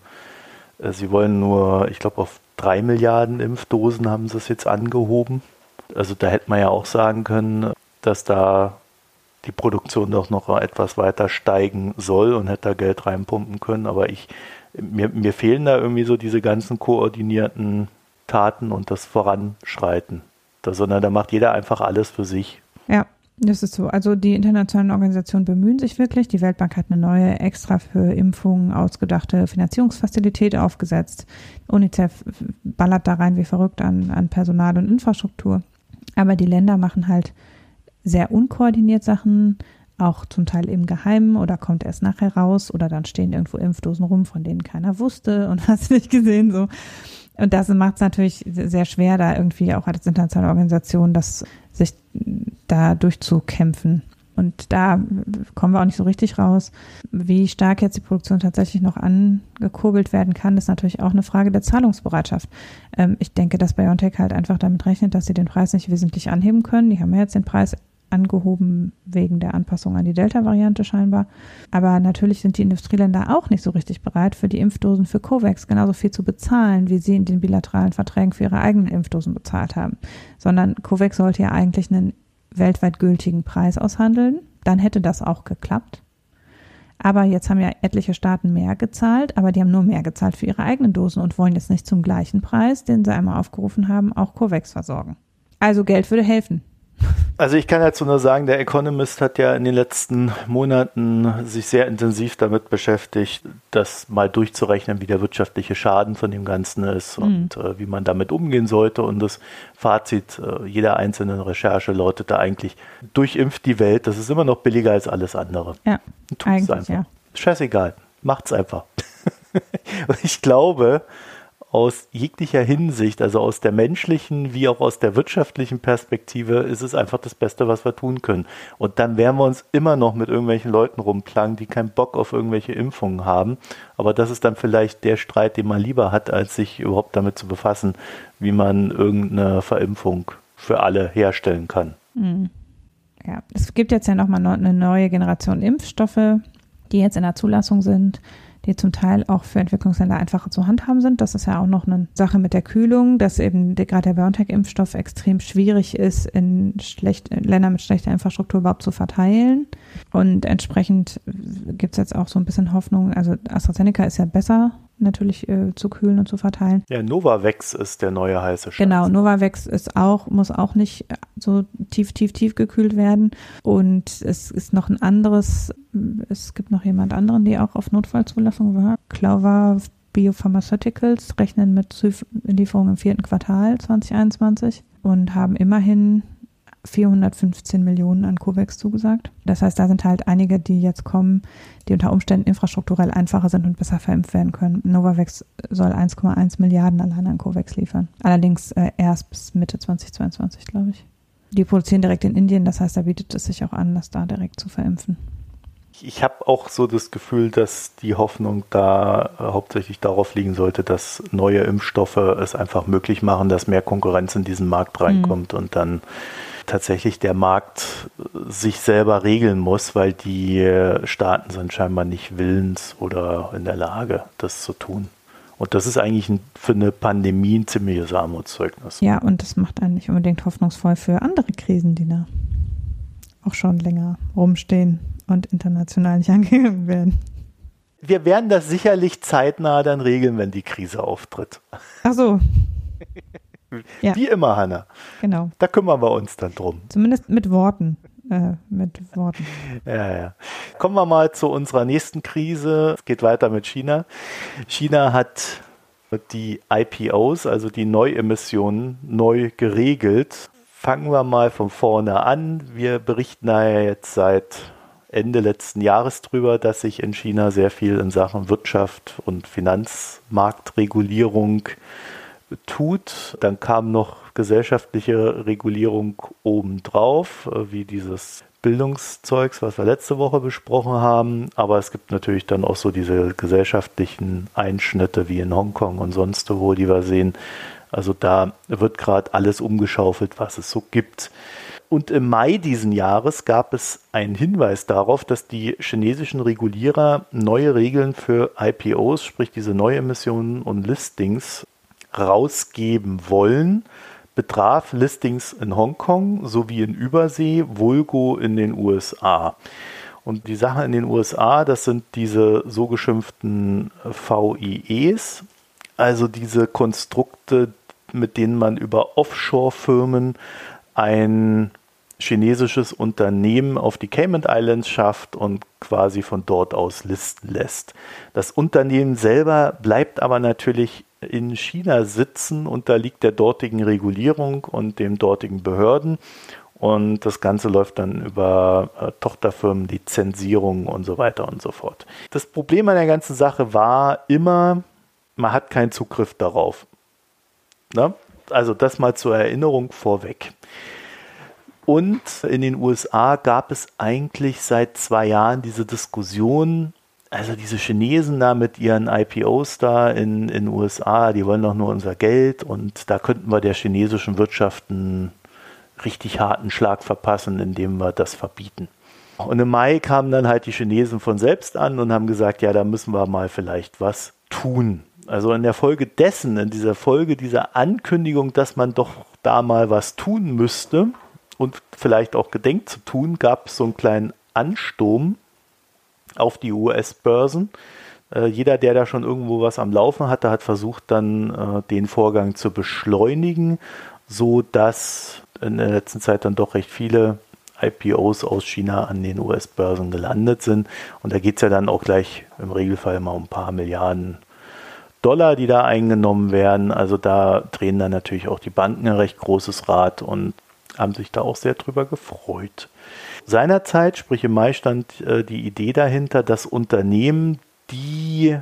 sie wollen nur, ich glaube, auf drei Milliarden Impfdosen haben sie es jetzt angehoben. Also da hätte man ja auch sagen können, dass da die Produktion doch noch etwas weiter steigen soll und hätte da Geld reinpumpen können. Aber ich, mir, mir fehlen da irgendwie so diese ganzen koordinierten Taten und das Voranschreiten. Da, sondern da macht jeder einfach alles für sich. Ja, das ist so. Also die internationalen Organisationen bemühen sich wirklich. Die Weltbank hat eine neue extra für Impfungen ausgedachte Finanzierungsfazilität aufgesetzt. UNICEF ballert da rein wie verrückt an, an Personal und Infrastruktur. Aber die Länder machen halt sehr unkoordiniert Sachen, auch zum Teil im Geheimen oder kommt erst nachher raus oder dann stehen irgendwo Impfdosen rum, von denen keiner wusste und *laughs* hast nicht gesehen so. Und das macht es natürlich sehr schwer, da irgendwie auch als internationale Organisation das sich da durchzukämpfen. Und da kommen wir auch nicht so richtig raus. Wie stark jetzt die Produktion tatsächlich noch angekurbelt werden kann, ist natürlich auch eine Frage der Zahlungsbereitschaft. Ähm, ich denke, dass BioNTech halt einfach damit rechnet, dass sie den Preis nicht wesentlich anheben können. Die haben ja jetzt den Preis angehoben wegen der Anpassung an die Delta-Variante scheinbar. Aber natürlich sind die Industrieländer auch nicht so richtig bereit, für die Impfdosen für COVAX genauso viel zu bezahlen, wie sie in den bilateralen Verträgen für ihre eigenen Impfdosen bezahlt haben. Sondern COVAX sollte ja eigentlich einen weltweit gültigen Preis aushandeln. Dann hätte das auch geklappt. Aber jetzt haben ja etliche Staaten mehr gezahlt, aber die haben nur mehr gezahlt für ihre eigenen Dosen und wollen jetzt nicht zum gleichen Preis, den sie einmal aufgerufen haben, auch COVAX versorgen. Also Geld würde helfen. Also ich kann dazu nur sagen, der Economist hat ja in den letzten Monaten sich sehr intensiv damit beschäftigt, das mal durchzurechnen, wie der wirtschaftliche Schaden von dem Ganzen ist mhm. und äh, wie man damit umgehen sollte. Und das Fazit äh, jeder einzelnen Recherche lautete eigentlich, durchimpft die Welt, das ist immer noch billiger als alles andere. Ja, Tut's einfach. Ja. Scheißegal, macht's einfach. *laughs* ich glaube, aus jeglicher Hinsicht, also aus der menschlichen wie auch aus der wirtschaftlichen Perspektive, ist es einfach das Beste, was wir tun können. Und dann werden wir uns immer noch mit irgendwelchen Leuten rumplagen, die keinen Bock auf irgendwelche Impfungen haben. Aber das ist dann vielleicht der Streit, den man lieber hat, als sich überhaupt damit zu befassen, wie man irgendeine Verimpfung für alle herstellen kann. Mhm. Ja, es gibt jetzt ja nochmal eine neue Generation Impfstoffe, die jetzt in der Zulassung sind die zum Teil auch für Entwicklungsländer einfacher zu handhaben sind. Das ist ja auch noch eine Sache mit der Kühlung, dass eben gerade der BioNTech-Impfstoff extrem schwierig ist, in, schlecht, in Ländern mit schlechter Infrastruktur überhaupt zu verteilen. Und entsprechend gibt es jetzt auch so ein bisschen Hoffnung. Also AstraZeneca ist ja besser natürlich äh, zu kühlen und zu verteilen. Ja, Novavax ist der neue heiße Scheiß. Genau, Novavax ist auch, muss auch nicht so tief, tief, tief gekühlt werden. Und es ist noch ein anderes, es gibt noch jemand anderen, die auch auf Notfallzulassung war. Clover Biopharmaceuticals rechnen mit Lieferungen im vierten Quartal 2021 und haben immerhin 415 Millionen an COVAX zugesagt. Das heißt, da sind halt einige, die jetzt kommen, die unter Umständen infrastrukturell einfacher sind und besser verimpft werden können. Novavax soll 1,1 Milliarden allein an COVAX liefern. Allerdings äh, erst bis Mitte 2022, glaube ich. Die produzieren direkt in Indien, das heißt, da bietet es sich auch an, das da direkt zu verimpfen. Ich habe auch so das Gefühl, dass die Hoffnung da äh, hauptsächlich darauf liegen sollte, dass neue Impfstoffe es einfach möglich machen, dass mehr Konkurrenz in diesen Markt reinkommt mhm. und dann tatsächlich der Markt äh, sich selber regeln muss, weil die äh, Staaten sind scheinbar nicht willens oder in der Lage, das zu tun. Und das ist eigentlich ein, für eine Pandemie ein ziemliches Armutszeugnis. Ja, und das macht einen nicht unbedingt hoffnungsvoll für andere Krisen, die da auch schon länger rumstehen und international nicht *laughs* angegangen werden. Wir werden das sicherlich zeitnah dann regeln, wenn die Krise auftritt. Ach so. *laughs* Ja. Wie immer, Hanna. Genau. Da kümmern wir uns dann drum. Zumindest mit Worten. Äh, mit Worten. Ja, ja. Kommen wir mal zu unserer nächsten Krise. Es geht weiter mit China. China hat die IPOs, also die Neuemissionen, neu geregelt. Fangen wir mal von vorne an. Wir berichten ja jetzt seit Ende letzten Jahres drüber, dass sich in China sehr viel in Sachen Wirtschaft und Finanzmarktregulierung tut. Dann kam noch gesellschaftliche Regulierung obendrauf, äh, wie dieses Bildungszeugs, was wir letzte Woche besprochen haben. Aber es gibt natürlich dann auch so diese gesellschaftlichen Einschnitte wie in Hongkong und sonst wo, die wir sehen. Also da wird gerade alles umgeschaufelt, was es so gibt. Und im Mai diesen Jahres gab es einen Hinweis darauf, dass die chinesischen Regulierer neue Regeln für IPOs, sprich diese Neuemissionen und Listings, rausgeben wollen, betraf Listings in Hongkong sowie in Übersee, Vulgo in den USA. Und die Sache in den USA, das sind diese so geschimpften VIEs, also diese Konstrukte, mit denen man über Offshore-Firmen ein chinesisches Unternehmen auf die Cayman Islands schafft und quasi von dort aus listen lässt. Das Unternehmen selber bleibt aber natürlich in China sitzen, unterliegt der dortigen Regulierung und den dortigen Behörden. Und das Ganze läuft dann über äh, Tochterfirmen, Lizenzierung und so weiter und so fort. Das Problem an der ganzen Sache war immer, man hat keinen Zugriff darauf. Ne? Also das mal zur Erinnerung vorweg. Und in den USA gab es eigentlich seit zwei Jahren diese Diskussion, also diese Chinesen da mit ihren IPOs da in den USA, die wollen doch nur unser Geld und da könnten wir der chinesischen Wirtschaft einen richtig harten Schlag verpassen, indem wir das verbieten. Und im Mai kamen dann halt die Chinesen von selbst an und haben gesagt, ja, da müssen wir mal vielleicht was tun. Also in der Folge dessen, in dieser Folge dieser Ankündigung, dass man doch da mal was tun müsste, und vielleicht auch gedenkt zu tun, gab es so einen kleinen Ansturm auf die US-Börsen. Äh, jeder, der da schon irgendwo was am Laufen hatte, hat versucht dann äh, den Vorgang zu beschleunigen, so dass in der letzten Zeit dann doch recht viele IPOs aus China an den US-Börsen gelandet sind. Und da geht es ja dann auch gleich im Regelfall mal um ein paar Milliarden Dollar, die da eingenommen werden. Also da drehen dann natürlich auch die Banken ein recht großes Rad und haben sich da auch sehr drüber gefreut. Seinerzeit, sprich im Mai, stand äh, die Idee dahinter, dass Unternehmen, die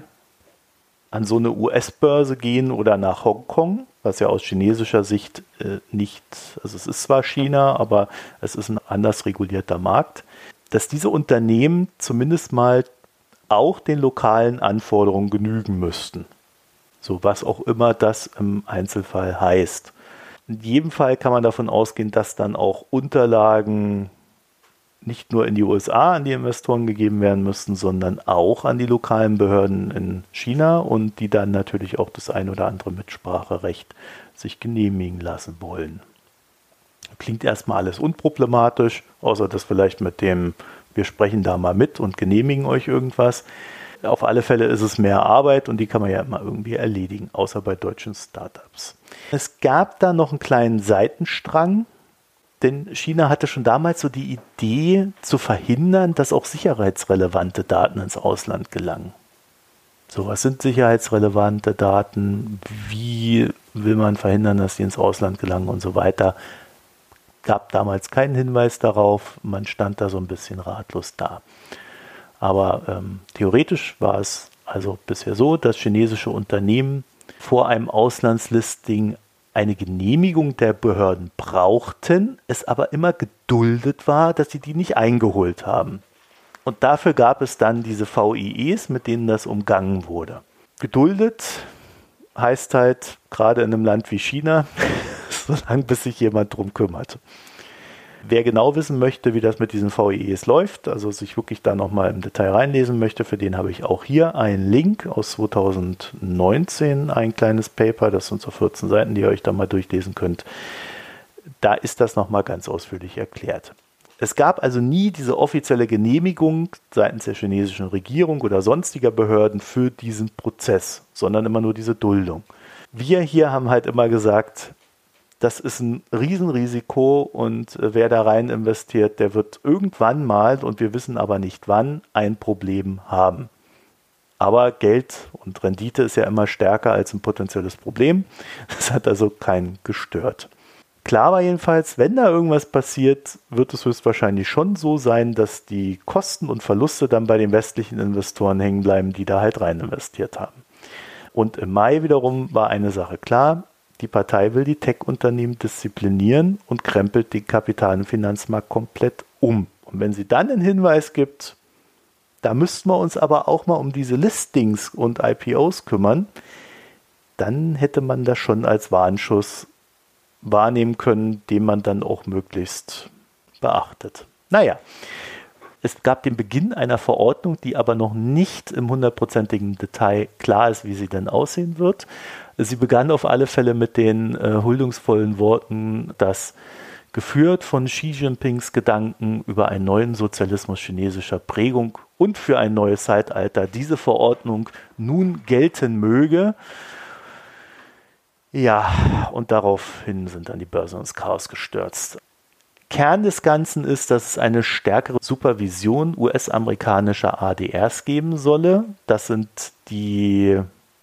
an so eine US-Börse gehen oder nach Hongkong, was ja aus chinesischer Sicht äh, nicht, also es ist zwar China, aber es ist ein anders regulierter Markt, dass diese Unternehmen zumindest mal auch den lokalen Anforderungen genügen müssten. So was auch immer das im Einzelfall heißt. In jedem Fall kann man davon ausgehen, dass dann auch Unterlagen nicht nur in die USA an die Investoren gegeben werden müssten, sondern auch an die lokalen Behörden in China und die dann natürlich auch das ein oder andere Mitspracherecht sich genehmigen lassen wollen. Klingt erstmal alles unproblematisch, außer dass vielleicht mit dem, wir sprechen da mal mit und genehmigen euch irgendwas. Auf alle Fälle ist es mehr Arbeit und die kann man ja immer irgendwie erledigen, außer bei deutschen Startups. Es gab da noch einen kleinen Seitenstrang, denn China hatte schon damals so die Idee zu verhindern, dass auch sicherheitsrelevante Daten ins Ausland gelangen. So, was sind sicherheitsrelevante Daten? Wie will man verhindern, dass sie ins Ausland gelangen und so weiter? Gab damals keinen Hinweis darauf. Man stand da so ein bisschen ratlos da. Aber ähm, theoretisch war es also bisher so, dass chinesische Unternehmen vor einem Auslandslisting eine Genehmigung der Behörden brauchten, es aber immer geduldet war, dass sie die nicht eingeholt haben. Und dafür gab es dann diese VIEs, mit denen das umgangen wurde. Geduldet heißt halt gerade in einem Land wie China, *laughs* solange bis sich jemand drum kümmert. Wer genau wissen möchte, wie das mit diesen VEEs läuft, also sich wirklich da nochmal im Detail reinlesen möchte, für den habe ich auch hier einen Link aus 2019, ein kleines Paper, das sind so 14 Seiten, die ihr euch da mal durchlesen könnt. Da ist das nochmal ganz ausführlich erklärt. Es gab also nie diese offizielle Genehmigung seitens der chinesischen Regierung oder sonstiger Behörden für diesen Prozess, sondern immer nur diese Duldung. Wir hier haben halt immer gesagt, das ist ein Riesenrisiko und äh, wer da rein investiert, der wird irgendwann mal, und wir wissen aber nicht wann, ein Problem haben. Aber Geld und Rendite ist ja immer stärker als ein potenzielles Problem. *laughs* Das hat also keinen gestört. Klar war jedenfalls, wenn da irgendwas passiert, wird es höchstwahrscheinlich schon so sein, dass die Kosten und Verluste dann bei den westlichen Investoren hängen bleiben, die da halt rein investiert haben. Und im Mai wiederum war eine Sache klar, die Partei will die Tech-Unternehmen disziplinieren und krempelt den Kapital- und Finanzmarkt komplett um. Und wenn sie dann einen Hinweis gibt, da müssten wir uns aber auch mal um diese Listings und IPOs kümmern, dann hätte man das schon als Warnschuss wahrnehmen können, den man dann auch möglichst beachtet. Naja, es gab den Beginn einer Verordnung, die aber noch nicht im hundertprozentigen Detail klar ist, wie sie denn aussehen wird. Sie begann auf alle Fälle mit den äh, huldungsvollen Worten, dass geführt von Xi Jinpings Gedanken über einen neuen Sozialismus chinesischer Prägung und für ein neues Zeitalter diese Verordnung nun gelten möge. Ja, und daraufhin sind dann die Börsen ins Chaos gestürzt. Kern des Ganzen ist, dass es eine stärkere Supervision US-amerikanischer ADRs geben solle. Das sind die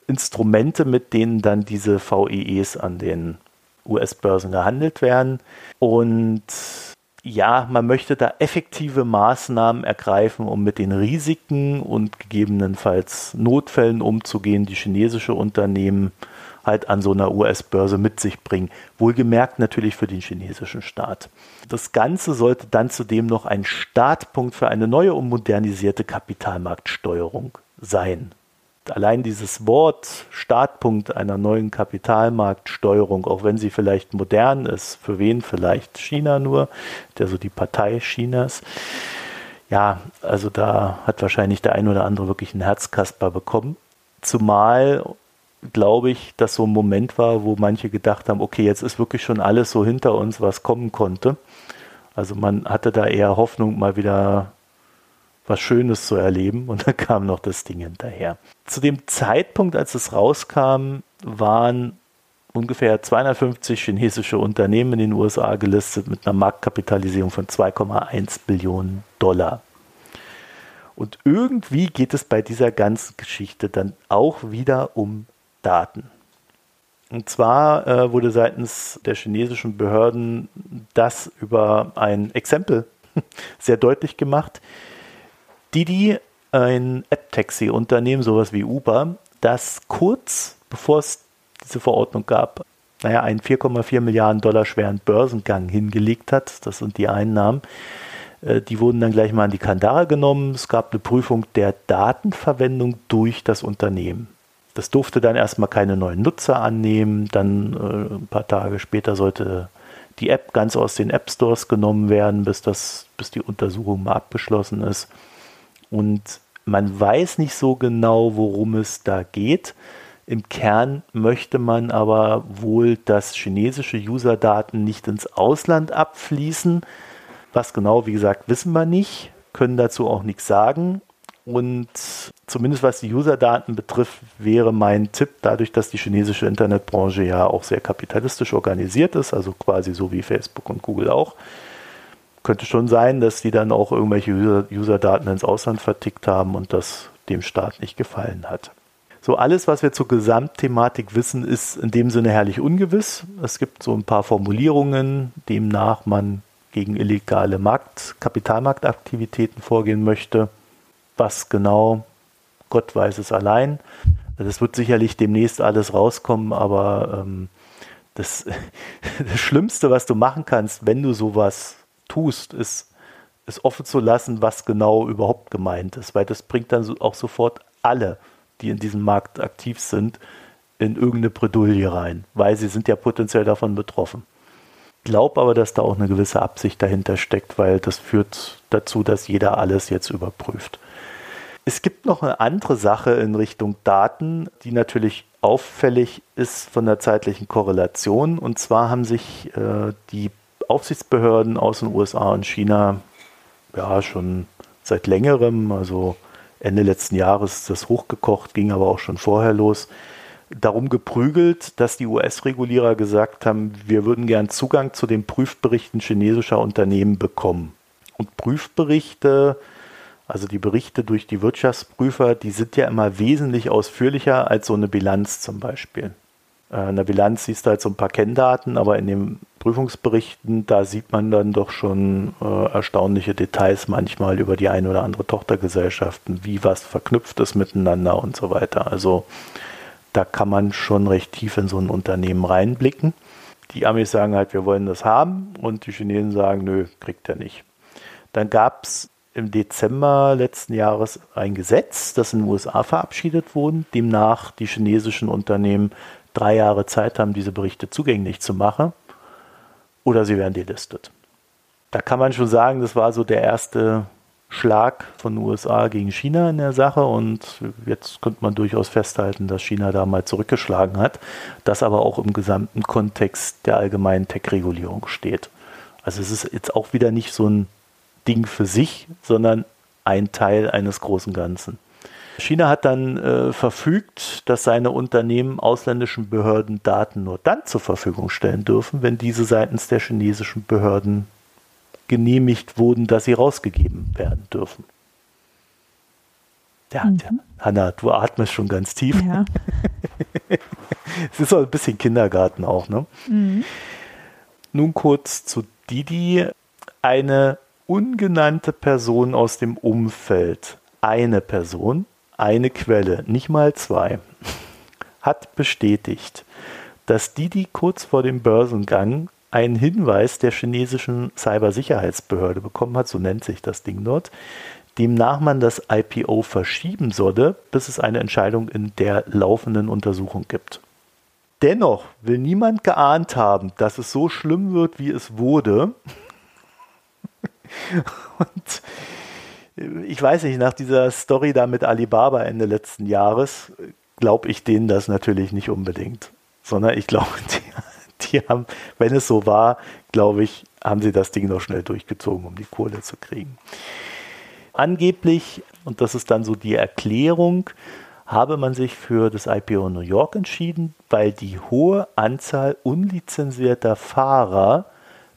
Instrumente, mit denen dann diese VEEs an den US-Börsen gehandelt werden. Und ja, man möchte da effektive Maßnahmen ergreifen, um mit den Risiken und gegebenenfalls Notfällen umzugehen, die chinesische Unternehmen halt an so einer US-Börse mit sich bringen. Wohlgemerkt natürlich für den chinesischen Staat. Das Ganze sollte dann zudem noch ein Startpunkt für eine neue und modernisierte Kapitalmarktsteuerung sein allein dieses Wort Startpunkt einer neuen Kapitalmarktsteuerung, auch wenn sie vielleicht modern ist, für wen vielleicht China nur, der so die Partei Chinas. Ja, also da hat wahrscheinlich der ein oder andere wirklich einen Herzkasper bekommen. Zumal glaube ich, dass so ein Moment war, wo manche gedacht haben, okay, jetzt ist wirklich schon alles so hinter uns, was kommen konnte. Also man hatte da eher Hoffnung, mal wieder was Schönes zu erleben und dann *laughs* kam noch das Ding hinterher. Zu dem Zeitpunkt, als es rauskam, waren ungefähr 250 chinesische Unternehmen in den USA gelistet mit einer Marktkapitalisierung von 2,1 Billionen Dollar. Und irgendwie geht es bei dieser ganzen Geschichte dann auch wieder um Daten. Und zwar äh, wurde seitens der chinesischen Behörden das über ein Exempel *laughs* sehr deutlich gemacht. Didi, ein App-Taxi-Unternehmen, sowas wie Uber, das kurz bevor es diese Verordnung gab, naja, einen 4,4 Milliarden Dollar schweren Börsengang hingelegt hat. Das sind die Einnahmen. Äh, die wurden dann gleich mal an die Kandare genommen. Es gab eine Prüfung der Datenverwendung durch das Unternehmen. Das durfte dann erstmal keine neuen Nutzer annehmen. Dann äh, ein paar Tage später sollte die App ganz aus den App Stores genommen werden, bis, das, bis die Untersuchung mal abgeschlossen ist. Und man weiß nicht so genau, worum es da geht. Im Kern möchte man aber wohl, dass chinesische Userdaten nicht ins Ausland abfließen. Was genau, wie gesagt, wissen wir nicht, können dazu auch nichts sagen. Und zumindest was die Userdaten betrifft, wäre mein Tipp, dadurch, dass die chinesische Internetbranche ja auch sehr kapitalistisch organisiert ist, also quasi so wie Facebook und Google auch, könnte schon sein, dass die dann auch irgendwelche User-Daten ins Ausland vertickt haben und das dem Staat nicht gefallen hat. So alles, was wir zur Gesamtthematik wissen, ist in dem Sinne herrlich ungewiss. Es gibt so ein paar Formulierungen, demnach man gegen illegale Markt, Kapitalmarktaktivitäten vorgehen möchte. Was genau, Gott weiß es allein. Das wird sicherlich demnächst alles rauskommen, aber ähm, das, *laughs* das Schlimmste, was du machen kannst, wenn du sowas tust, ist, ist offen zu lassen, was genau überhaupt gemeint ist, weil das bringt dann auch sofort alle, die in diesem Markt aktiv sind, in irgendeine Bredouille rein, weil sie sind ja potenziell davon betroffen. Ich glaube aber, dass da auch eine gewisse Absicht dahinter steckt, weil das führt dazu, dass jeder alles jetzt überprüft. Es gibt noch eine andere Sache in Richtung Daten, die natürlich auffällig ist von der zeitlichen Korrelation. Und zwar haben sich äh, die Aufsichtsbehörden aus den USA und China ja schon seit längerem, also Ende letzten Jahres ist das hochgekocht, ging aber auch schon vorher los, darum geprügelt, dass die US-Regulierer gesagt haben, wir würden gern Zugang zu den Prüfberichten chinesischer Unternehmen bekommen. Und Prüfberichte, also die Berichte durch die Wirtschaftsprüfer, die sind ja immer wesentlich ausführlicher als so eine Bilanz zum Beispiel. Äh, in der Bilanz siehst du halt so ein paar Kenndaten, aber in den Prüfungsberichten, da sieht man dann doch schon äh, erstaunliche Details manchmal über die eine oder andere Tochtergesellschaften, wie was verknüpft ist miteinander und so weiter. Also da kann man schon recht tief in so ein Unternehmen reinblicken. Die Amis sagen halt, wir wollen das haben und die Chinesen sagen, nö, kriegt er nicht. Dann gab es im Dezember letzten Jahres ein Gesetz, das in den USA verabschiedet wurde, demnach die chinesischen Unternehmen drei Jahre Zeit haben, diese Berichte zugänglich zu machen, oder sie werden delistet. Da kann man schon sagen, das war so der erste Schlag von den USA gegen China in der Sache und jetzt könnte man durchaus festhalten, dass China da mal zurückgeschlagen hat, das aber auch im gesamten Kontext der allgemeinen Tech-Regulierung steht. Also es ist jetzt auch wieder nicht so ein Ding für sich, sondern ein Teil eines großen Ganzen. China hat dann äh, verfügt, dass seine Unternehmen ausländischen Behörden Daten nur dann zur Verfügung stellen dürfen, wenn diese seitens der chinesischen Behörden genehmigt wurden, dass sie rausgegeben werden dürfen. Ja, mhm. ja. Hanna, du atmest schon ganz tief. Ja. *laughs* es ist so ein bisschen Kindergarten auch, ne? Mhm. Nun kurz zu Didi. Eine ungenannte Person aus dem Umfeld, eine Person, eine Quelle, nicht mal zwei, *laughs* hat bestätigt, dass Didi kurz vor dem Börsengang einen Hinweis der chinesischen Cybersicherheitsbehörde bekommen hat, so nennt sich das Ding dort, demnach man das IPO verschieben solle, bis es eine Entscheidung in der laufenden Untersuchung gibt. Dennoch will niemand geahnt haben, dass es so schlimm wird, wie es wurde. *laughs* Und ich weiß nicht, nach dieser Story da mit Alibaba Ende letzten Jahres, glaube ich denen das natürlich nicht unbedingt. Sondern ich glaube, *laughs* die, die haben, wenn es so war, glaube ich, haben sie das Ding noch schnell durchgezogen, um die Kohle zu kriegen. Angeblich, und das ist dann so die Erklärung, habe man sich für das IPO New York entschieden, weil die hohe Anzahl unlizenzierter Fahrer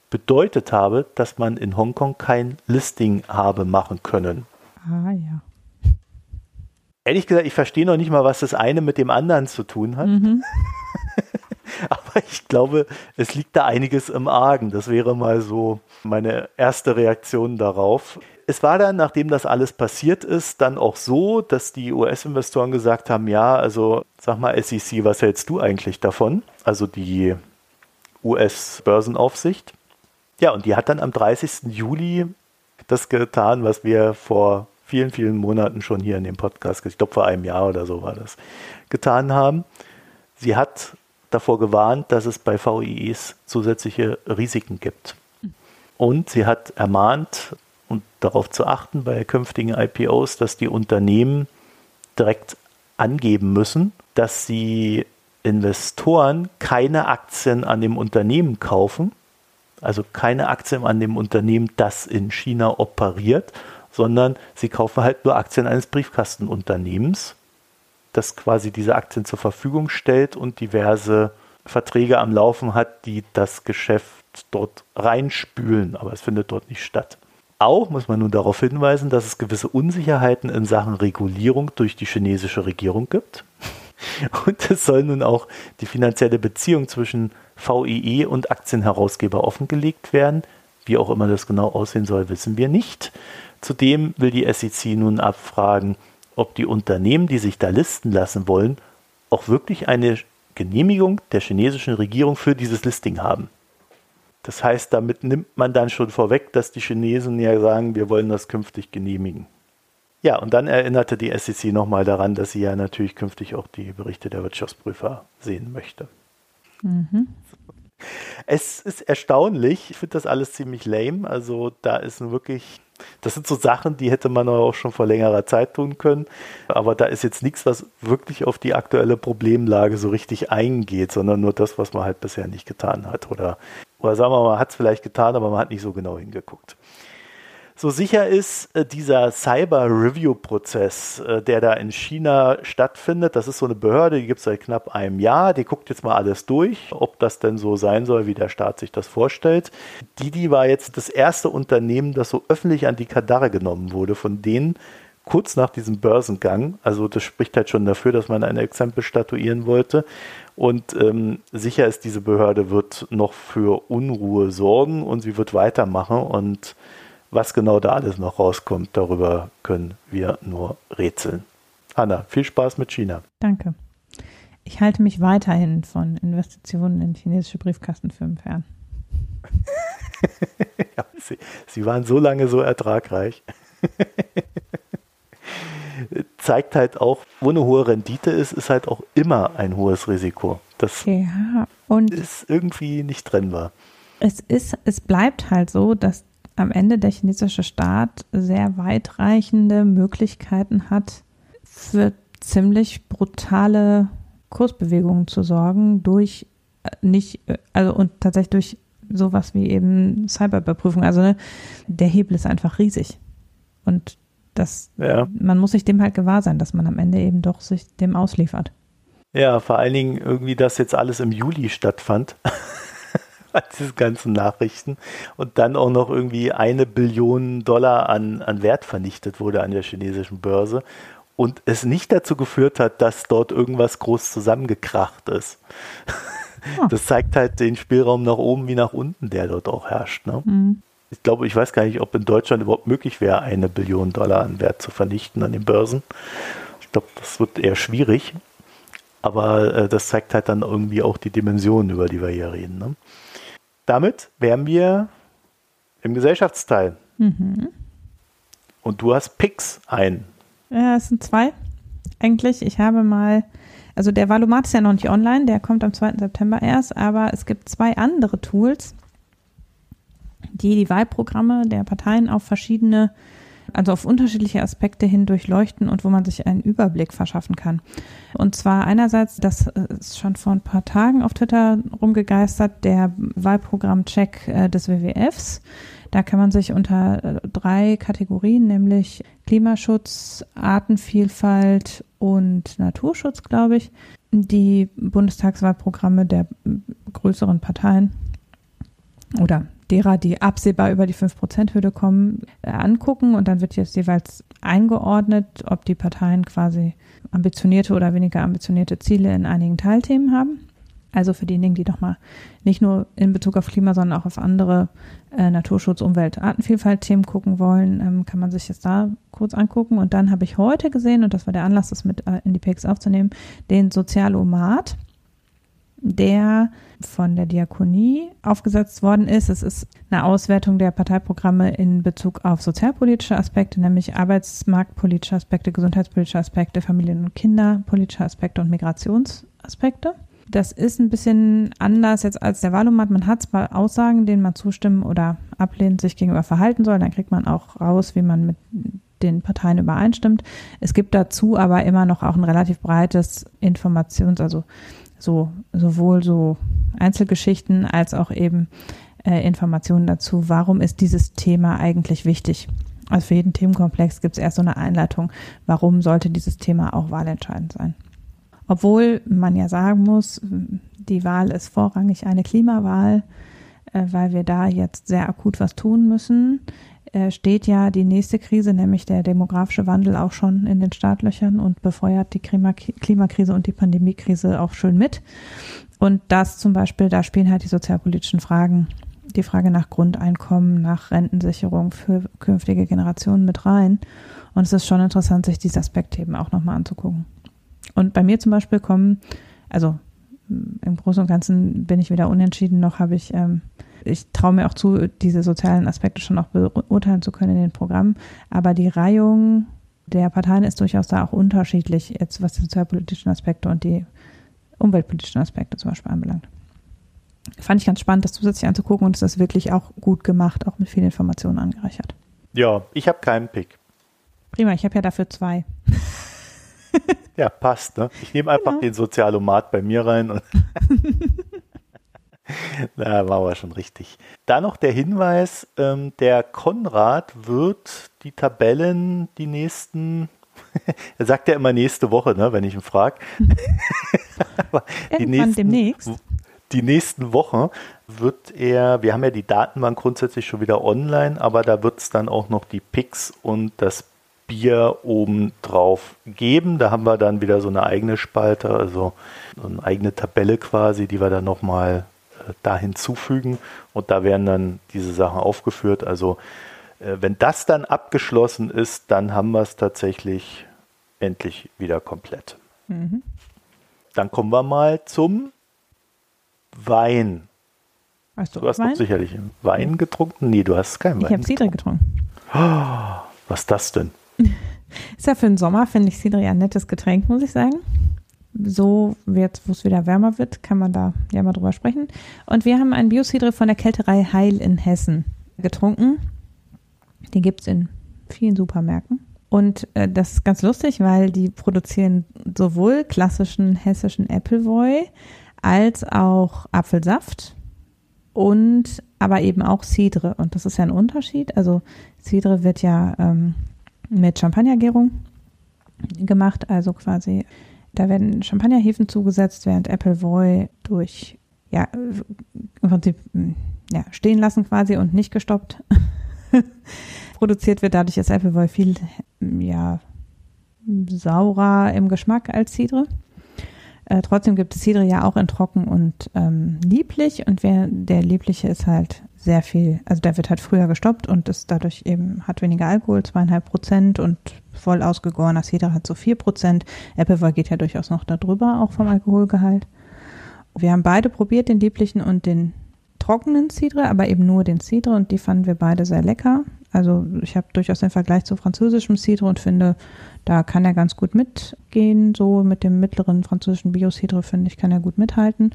bedeutet habe, dass man in Hongkong kein Listing habe machen können. Ah ja. Ehrlich gesagt, ich verstehe noch nicht mal, was das eine mit dem anderen zu tun hat. Mhm. *laughs* Aber ich glaube, es liegt da einiges im Argen. Das wäre mal so meine erste Reaktion darauf es war dann, nachdem das alles passiert ist, dann auch so, dass die US-Investoren gesagt haben, ja, also sag mal SEC, was hältst du eigentlich davon? Also die US-Börsenaufsicht. Ja, und die hat dann am 30. Juli das getan, was wir vor vielen, vielen Monaten schon hier in dem Podcast, ich glaube vor einem Jahr oder so war das, getan haben. Sie hat davor gewarnt, dass es bei VIEs zusätzliche Risiken gibt. Und sie hat ermahnt, und darauf zu achten bei künftigen IPOs, dass die Unternehmen direkt angeben müssen, dass sie Investoren keine Aktien an dem Unternehmen kaufen, also keine Aktien an dem Unternehmen, das in China operiert, sondern sie kaufen halt nur Aktien eines Briefkastenunternehmens, das quasi diese Aktien zur Verfügung stellt und diverse Verträge am Laufen hat, die das Geschäft dort reinspülen, aber es findet dort nicht statt. Auch muss man nun darauf hinweisen, dass es gewisse Unsicherheiten in Sachen Regulierung durch die chinesische Regierung gibt. *laughs* Und es soll nun auch die finanzielle Beziehung zwischen VIE und Aktienherausgeber offengelegt werden. Wie auch immer das genau aussehen soll, wissen wir nicht. Zudem will die SEC nun abfragen, ob die Unternehmen, die sich da listen lassen wollen, auch wirklich eine Genehmigung der chinesischen Regierung für dieses Listing haben. Das heißt, damit nimmt man dann schon vorweg, dass die Chinesen ja sagen, wir wollen das künftig genehmigen. Ja, und dann erinnerte die SEC nochmal daran, dass sie ja natürlich künftig auch die Berichte der Wirtschaftsprüfer sehen möchte. Mhm. Es ist erstaunlich, ich finde das alles ziemlich lame. Also da ist wirklich das sind so Sachen, die hätte man auch schon vor längerer Zeit tun können. Aber da ist jetzt nichts, was wirklich auf die aktuelle Problemlage so richtig eingeht, sondern nur das, was man halt bisher nicht getan hat. Oder, oder sagen wir mal, man hat es vielleicht getan, aber man hat nicht so genau hingeguckt so sicher ist äh, dieser Cyber-Review-Prozess, äh, der da in China stattfindet. Das ist so eine Behörde, die gibt es seit knapp einem Jahr. Die guckt jetzt mal alles durch, ob das denn so sein soll, wie der Staat sich das vorstellt. Didi war jetzt das erste Unternehmen, das so öffentlich an die Kadare genommen wurde, von denen kurz nach diesem Börsengang. Also das spricht halt schon dafür, dass man ein Exempel statuieren wollte. Und ähm, sicher ist, diese Behörde wird noch für Unruhe sorgen und sie wird weitermachen und was genau da alles noch rauskommt, darüber können wir nur rätseln. Hanna, viel Spaß mit China. Danke. Ich halte mich weiterhin von Investitionen in chinesische Briefkastenfirmen fern. *laughs* ja, sie, sie waren so lange so ertragreich. *laughs* Zeigt halt auch, wo eine hohe Rendite ist, ist halt auch immer ein hohes Risiko. Das ja, ist irgendwie nicht trennbar. Es ist, es bleibt halt so, dass am Ende der chinesische Staat sehr weitreichende Möglichkeiten hat, für ziemlich brutale Kursbewegungen zu sorgen durch äh, nicht, äh, also und tatsächlich durch sowas wie eben Cyberüberprüfung. Also ne, der Hebel ist einfach riesig. Und das, ja. man muss sich dem halt gewahr sein, dass man am Ende eben doch sich dem ausliefert. Ja, vor allen Dingen irgendwie, dass jetzt alles im Juli stattfand. *laughs* diese ganzen Nachrichten und dann auch noch irgendwie eine Billion Dollar an, an Wert vernichtet wurde an der chinesischen Börse und es nicht dazu geführt hat, dass dort irgendwas groß zusammengekracht ist. Ja. Das zeigt halt den Spielraum nach oben wie nach unten, der dort auch herrscht. Ne? Mhm. Ich glaube, ich weiß gar nicht, ob in Deutschland überhaupt möglich wäre, eine Billion Dollar an Wert zu vernichten an den Börsen. Ich glaube, das wird eher schwierig. Aber äh, das zeigt halt dann irgendwie auch die Dimensionen, über die wir hier reden. Ne? Damit wären wir im Gesellschaftsteil. Mhm. Und du hast Picks ein. Ja, es sind zwei. Eigentlich, ich habe mal, also der Valomat ist ja noch nicht online, der kommt am 2. September erst, aber es gibt zwei andere Tools, die die Wahlprogramme der Parteien auf verschiedene also auf unterschiedliche Aspekte hin durchleuchten und wo man sich einen Überblick verschaffen kann. Und zwar einerseits, das ist schon vor ein paar Tagen auf Twitter rumgegeistert, der Wahlprogramm-Check äh, des WWFs. Da kann man sich unter äh, drei Kategorien, nämlich Klimaschutz, Artenvielfalt und Naturschutz, glaube ich, die Bundestagswahlprogramme der größeren Parteien oder derer, die absehbar über die 5%-Hürde kommen, äh, angucken und dann wird jetzt jeweils eingeordnet, ob die Parteien quasi ambitionierte oder weniger ambitionierte Ziele in einigen Teilthemen haben. Also für diejenigen, die doch mal nicht nur in Bezug auf Klima, sondern auch auf andere äh, Naturschutz, Umwelt, Artenvielfalt-Themen gucken wollen, ähm, kann man sich das da kurz angucken. Und dann habe ich heute gesehen, und das war der Anlass, das mit äh, in die PX aufzunehmen, den Sozialomat der von der Diakonie aufgesetzt worden ist. Es ist eine Auswertung der Parteiprogramme in Bezug auf sozialpolitische Aspekte, nämlich arbeitsmarktpolitische Aspekte, gesundheitspolitische Aspekte, Familien- und Kinderpolitische Aspekte und Migrationsaspekte. Das ist ein bisschen anders jetzt als der Wahlomat. Man hat zwar Aussagen, denen man zustimmen oder ablehnen sich gegenüber verhalten soll, dann kriegt man auch raus, wie man mit den Parteien übereinstimmt. Es gibt dazu aber immer noch auch ein relativ breites Informations-, also so sowohl so Einzelgeschichten als auch eben äh, Informationen dazu, warum ist dieses Thema eigentlich wichtig. Also für jeden Themenkomplex gibt es erst so eine Einleitung, warum sollte dieses Thema auch wahlentscheidend sein. Obwohl man ja sagen muss, die Wahl ist vorrangig eine Klimawahl, äh, weil wir da jetzt sehr akut was tun müssen. Äh, steht ja die nächste Krise, nämlich der demografische Wandel, auch schon in den Startlöchern und befeuert die Klimakrise und die Pandemiekrise auch schön mit. Und das zum Beispiel, da spielen halt die sozialpolitischen Fragen, die Frage nach Grundeinkommen, nach Rentensicherung für künftige Generationen mit rein. Und es ist schon interessant, sich diese Aspekte eben auch nochmal anzugucken. Und bei mir zum Beispiel kommen, also im Großen und Ganzen bin ich weder unentschieden, noch habe ich ähm, ich traue mir auch zu, diese sozialen Aspekte schon auch beurteilen zu können in den Programmen. Aber die Reihung der Parteien ist durchaus da auch unterschiedlich, jetzt was die sozialpolitischen Aspekte und die umweltpolitischen Aspekte zum Beispiel anbelangt. Fand ich ganz spannend, das zusätzlich anzugucken und es ist wirklich auch gut gemacht, auch mit vielen Informationen angereichert. Ja, ich habe keinen Pick. Prima, ich habe ja dafür zwei. ja, passt. Ne? Ich nehme einfach genau. den Sozialomat bei mir rein. *laughs* *laughs* Na, war aber schon richtig. Da noch der Hinweis, ähm, der Konrad wird die Tabellen die nächsten, *laughs* er sagt ja immer nächste Woche, ne, wenn ich ihn frage. *laughs* die nächsten, demnächst. Die nächsten Wochen wird er, wir haben ja die Datenbank grundsätzlich schon wieder online, aber da wird es dann auch noch die Picks und das Bier oben drauf geben. Da haben wir dann wieder so eine eigene Spalte, also so eine eigene Tabelle quasi, die wir dann nochmal da hinzufügen und da werden dann diese Sachen aufgeführt. Also äh, wenn das dann abgeschlossen ist, dann haben wir es tatsächlich endlich wieder komplett. Mhm. Dann kommen wir mal zum Wein. Hast du, du hast Wein? doch sicherlich Wein getrunken? Nee, du hast keinen Wein. Ich habe Cidre getrunken. Oh, was ist das denn? *laughs* Ist ja für den Sommer, finde ich Cidre ja ein nettes Getränk, muss ich sagen so jetzt, wo es wieder wärmer wird, kann man da ja mal drüber sprechen. Und wir haben einen Biocidre von der Kälterei Heil in Hessen getrunken. Den gibt es in vielen Supermärkten. Und äh, das ist ganz lustig, weil die produzieren sowohl klassischen hessischen Appleboy als auch Apfelsaft und aber eben auch Cidre. Und das ist ja ein Unterschied. Also Cidre wird ja ähm, mit Champagnergärung gemacht, also quasi da werden Champagnerhefen zugesetzt, während Appleboy durch ja, im Prinzip hm, ja, stehen lassen quasi und nicht gestoppt *laughs* produziert wird. Dadurch ist Appleboy viel ja, saurer im Geschmack als Cidre. Äh, trotzdem gibt es Cidre ja auch in trocken und ähm, lieblich und wer, der liebliche ist halt sehr viel, also der wird halt früher gestoppt und ist dadurch eben, hat weniger Alkohol, zweieinhalb Prozent und voll ausgegorener Cidre hat so vier Prozent. Appleboy geht ja durchaus noch darüber, auch vom Alkoholgehalt. Wir haben beide probiert, den lieblichen und den trockenen Cidre, aber eben nur den Cidre und die fanden wir beide sehr lecker. Also ich habe durchaus den Vergleich zu französischem Cidre und finde, da kann er ganz gut mitgehen, so mit dem mittleren französischen Bio-Cidre, finde ich, kann er gut mithalten.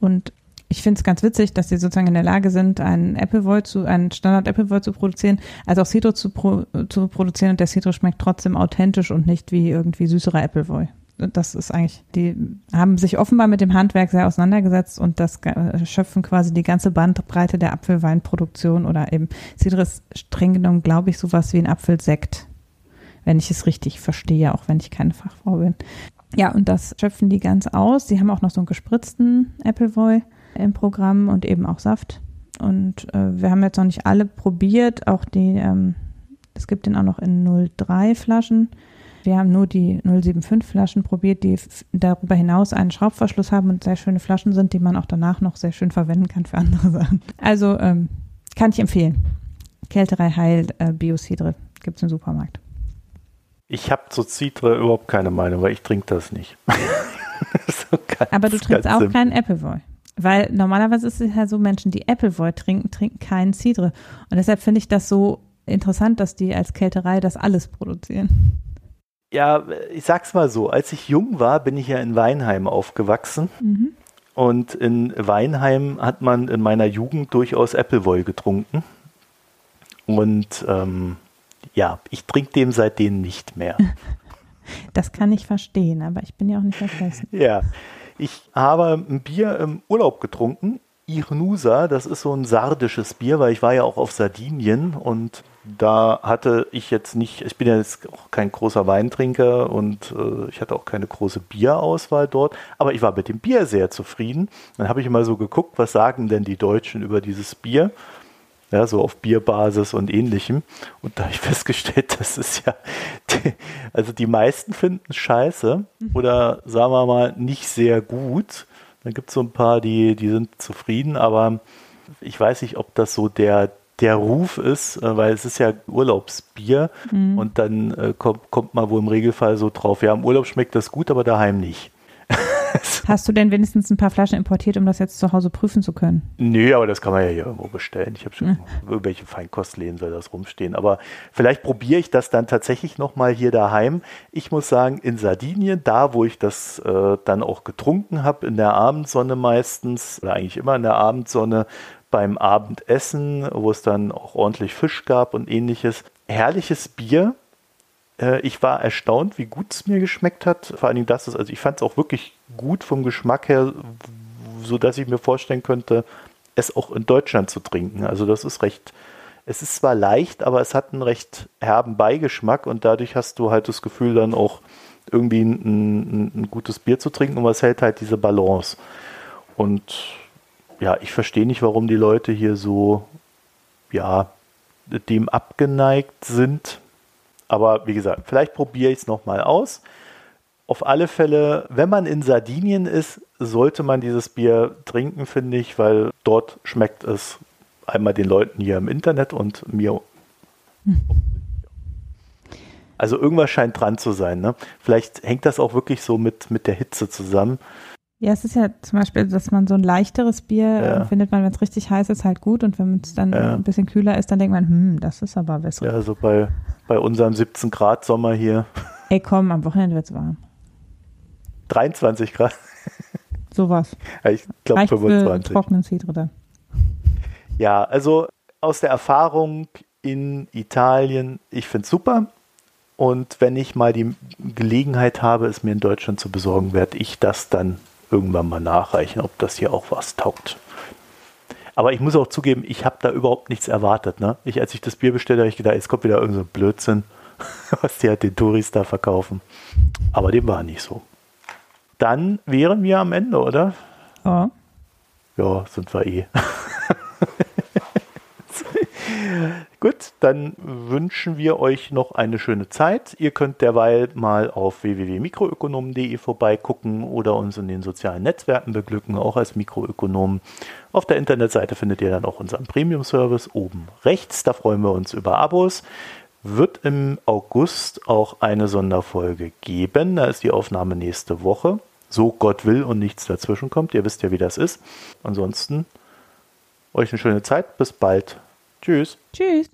Und ich finde es ganz witzig, dass sie sozusagen in der Lage sind, einen Appleboy zu, einen Standard Appleboy zu produzieren, also auch Cidre zu, pro, zu produzieren und der Cidre schmeckt trotzdem authentisch und nicht wie irgendwie süßerer Appleboy das ist eigentlich, die haben sich offenbar mit dem Handwerk sehr auseinandergesetzt und das schöpfen quasi die ganze Bandbreite der Apfelweinproduktion oder eben Cidres streng genommen, glaube ich, sowas wie ein Apfelsekt, wenn ich es richtig verstehe, auch wenn ich keine Fachfrau bin. Ja, und das schöpfen die ganz aus. Sie haben auch noch so einen gespritzten Appleboy im Programm und eben auch Saft. Und äh, wir haben jetzt noch nicht alle probiert, auch die, ähm, es gibt den auch noch in 03 Flaschen. Wir haben nur die 075 Flaschen probiert, die darüber hinaus einen Schraubverschluss haben und sehr schöne Flaschen sind, die man auch danach noch sehr schön verwenden kann für andere *laughs* Sachen. Also ähm, kann ich empfehlen. Kälterei Heil äh, Biocidre gibt es im Supermarkt. Ich habe zu Cidre überhaupt keine Meinung, weil ich trinke das nicht. *laughs* so ganz, Aber du trinkst auch simpel. keinen Appleboy. Weil normalerweise ist es ja so, Menschen, die Appleboy trinken, trinken keinen Cidre. Und deshalb finde ich das so interessant, dass die als Kälterei das alles produzieren. Ja, ich sag's mal so, als ich jung war, bin ich ja in Weinheim aufgewachsen. Mhm. Und in Weinheim hat man in meiner Jugend durchaus Appleboy getrunken. Und ähm, ja, ich trinke dem seitdem nicht mehr. *laughs* Das kann ich verstehen, aber ich bin ja auch nicht vergessen. *laughs* ja, ich habe ein Bier im Urlaub getrunken. Irnusa, das ist so ein sardisches Bier, weil ich war ja auch auf Sardinien und da hatte ich jetzt nicht, ich bin ja jetzt auch kein großer Weintrinker und äh, ich hatte auch keine große Bierauswahl dort, aber ich war mit dem Bier sehr zufrieden. Dann habe ich mal so geguckt, was sagen denn die Deutschen über dieses Bier? Ja, so auf Bierbasis und ähnlichem. Und da habe ich *laughs* festgestellt, das ist ja, die, *laughs* also die meisten finden scheiße oder sagen wir mal nicht sehr gut. Dann gibt es so ein paar, die, die sind zufrieden, aber ich weiß nicht, ob das so der, der Ruf ist, äh, weil es ist ja Urlaubsbier mhm. und dann äh, kommt, kommt man wohl im Regelfall so drauf, ja, im Urlaub schmeckt das gut, aber daheim nicht. *laughs* Hast du denn wenigstens ein paar Flaschen importiert, um das jetzt zu Hause prüfen zu können? Nö, aber das kann man ja hier irgendwo bestellen. Ich habe schon mhm. *laughs* irgendwelche Feinkostläden soll das rumstehen. Aber vielleicht probiere ich das dann tatsächlich nochmal hier daheim. Ich muss sagen, in Sardinien, da wo ich das äh, dann auch getrunken habe, in der Abendsonne meistens, oder eigentlich immer in der Abendsonne, beim Abendessen, wo es dann auch ordentlich Fisch gab und ähnliches. Herrliches Bier. Äh, ich war erstaunt, wie gut es mir geschmeckt hat. Vor allen Dingen das ist, also ich fand es auch wirklich gut vom Geschmack her, so dass ich mir vorstellen könnte, es auch in Deutschland zu trinken. Also das ist recht, es ist zwar leicht, aber es hat einen recht herben Beigeschmack und dadurch hast du halt das Gefühl dann auch irgendwie ein, ein, ein gutes Bier zu trinken und was hält halt diese Balance. Und ja, ich verstehe nicht, warum die Leute hier so, ja, dem abgeneigt sind. Aber wie gesagt, vielleicht probiere ich es nochmal aus. Auf alle Fälle, wenn man in Sardinien ist, sollte man dieses Bier trinken, finde ich, weil dort schmeckt es einmal den Leuten hier im Internet und mir. Also irgendwas scheint dran zu sein. Ne? Vielleicht hängt das auch wirklich so mit, mit der Hitze zusammen. Ja, es ist ja zum Beispiel, dass man so ein leichteres Bier ja. findet man, wenn es richtig heiß ist, halt gut und wenn es dann ja. ein bisschen kühler ist, dann denkt man, hm, das ist aber besser. Ja, so bei, bei unserem 17 Grad Sommer hier. Ey, komm, am Wochenende wird es warm. 23 Grad. Sowas. Ja, ich glaube 25. trockenen dann. Ja, also aus der Erfahrung in Italien, ich finde es super. Und wenn ich mal die Gelegenheit habe, es mir in Deutschland zu besorgen, werde ich das dann irgendwann mal nachreichen, ob das hier auch was taugt. Aber ich muss auch zugeben, ich habe da überhaupt nichts erwartet. Ne? Ich, als ich das Bier bestellte, habe ich gedacht, jetzt kommt wieder irgendein so Blödsinn, *laughs* was die halt den Touris da verkaufen. Aber dem war nicht so. Dann wären wir am Ende, oder? Ja. Ja, sind wir eh. *laughs* *laughs* Gut, dann wünschen wir euch noch eine schöne Zeit. Ihr könnt derweil mal auf www.mikroökonomen.de vorbeigucken oder uns in den sozialen Netzwerken beglücken, auch als Mikroökonomen. Auf der Internetseite findet ihr dann auch unseren Premium-Service oben rechts. Da freuen wir uns über Abos. Wird im August auch eine Sonderfolge geben. Da ist die Aufnahme nächste Woche. So Gott will und nichts dazwischen kommt. Ihr wisst ja, wie das ist. Ansonsten euch eine schöne Zeit. Bis bald. Tschüss. Tschüss.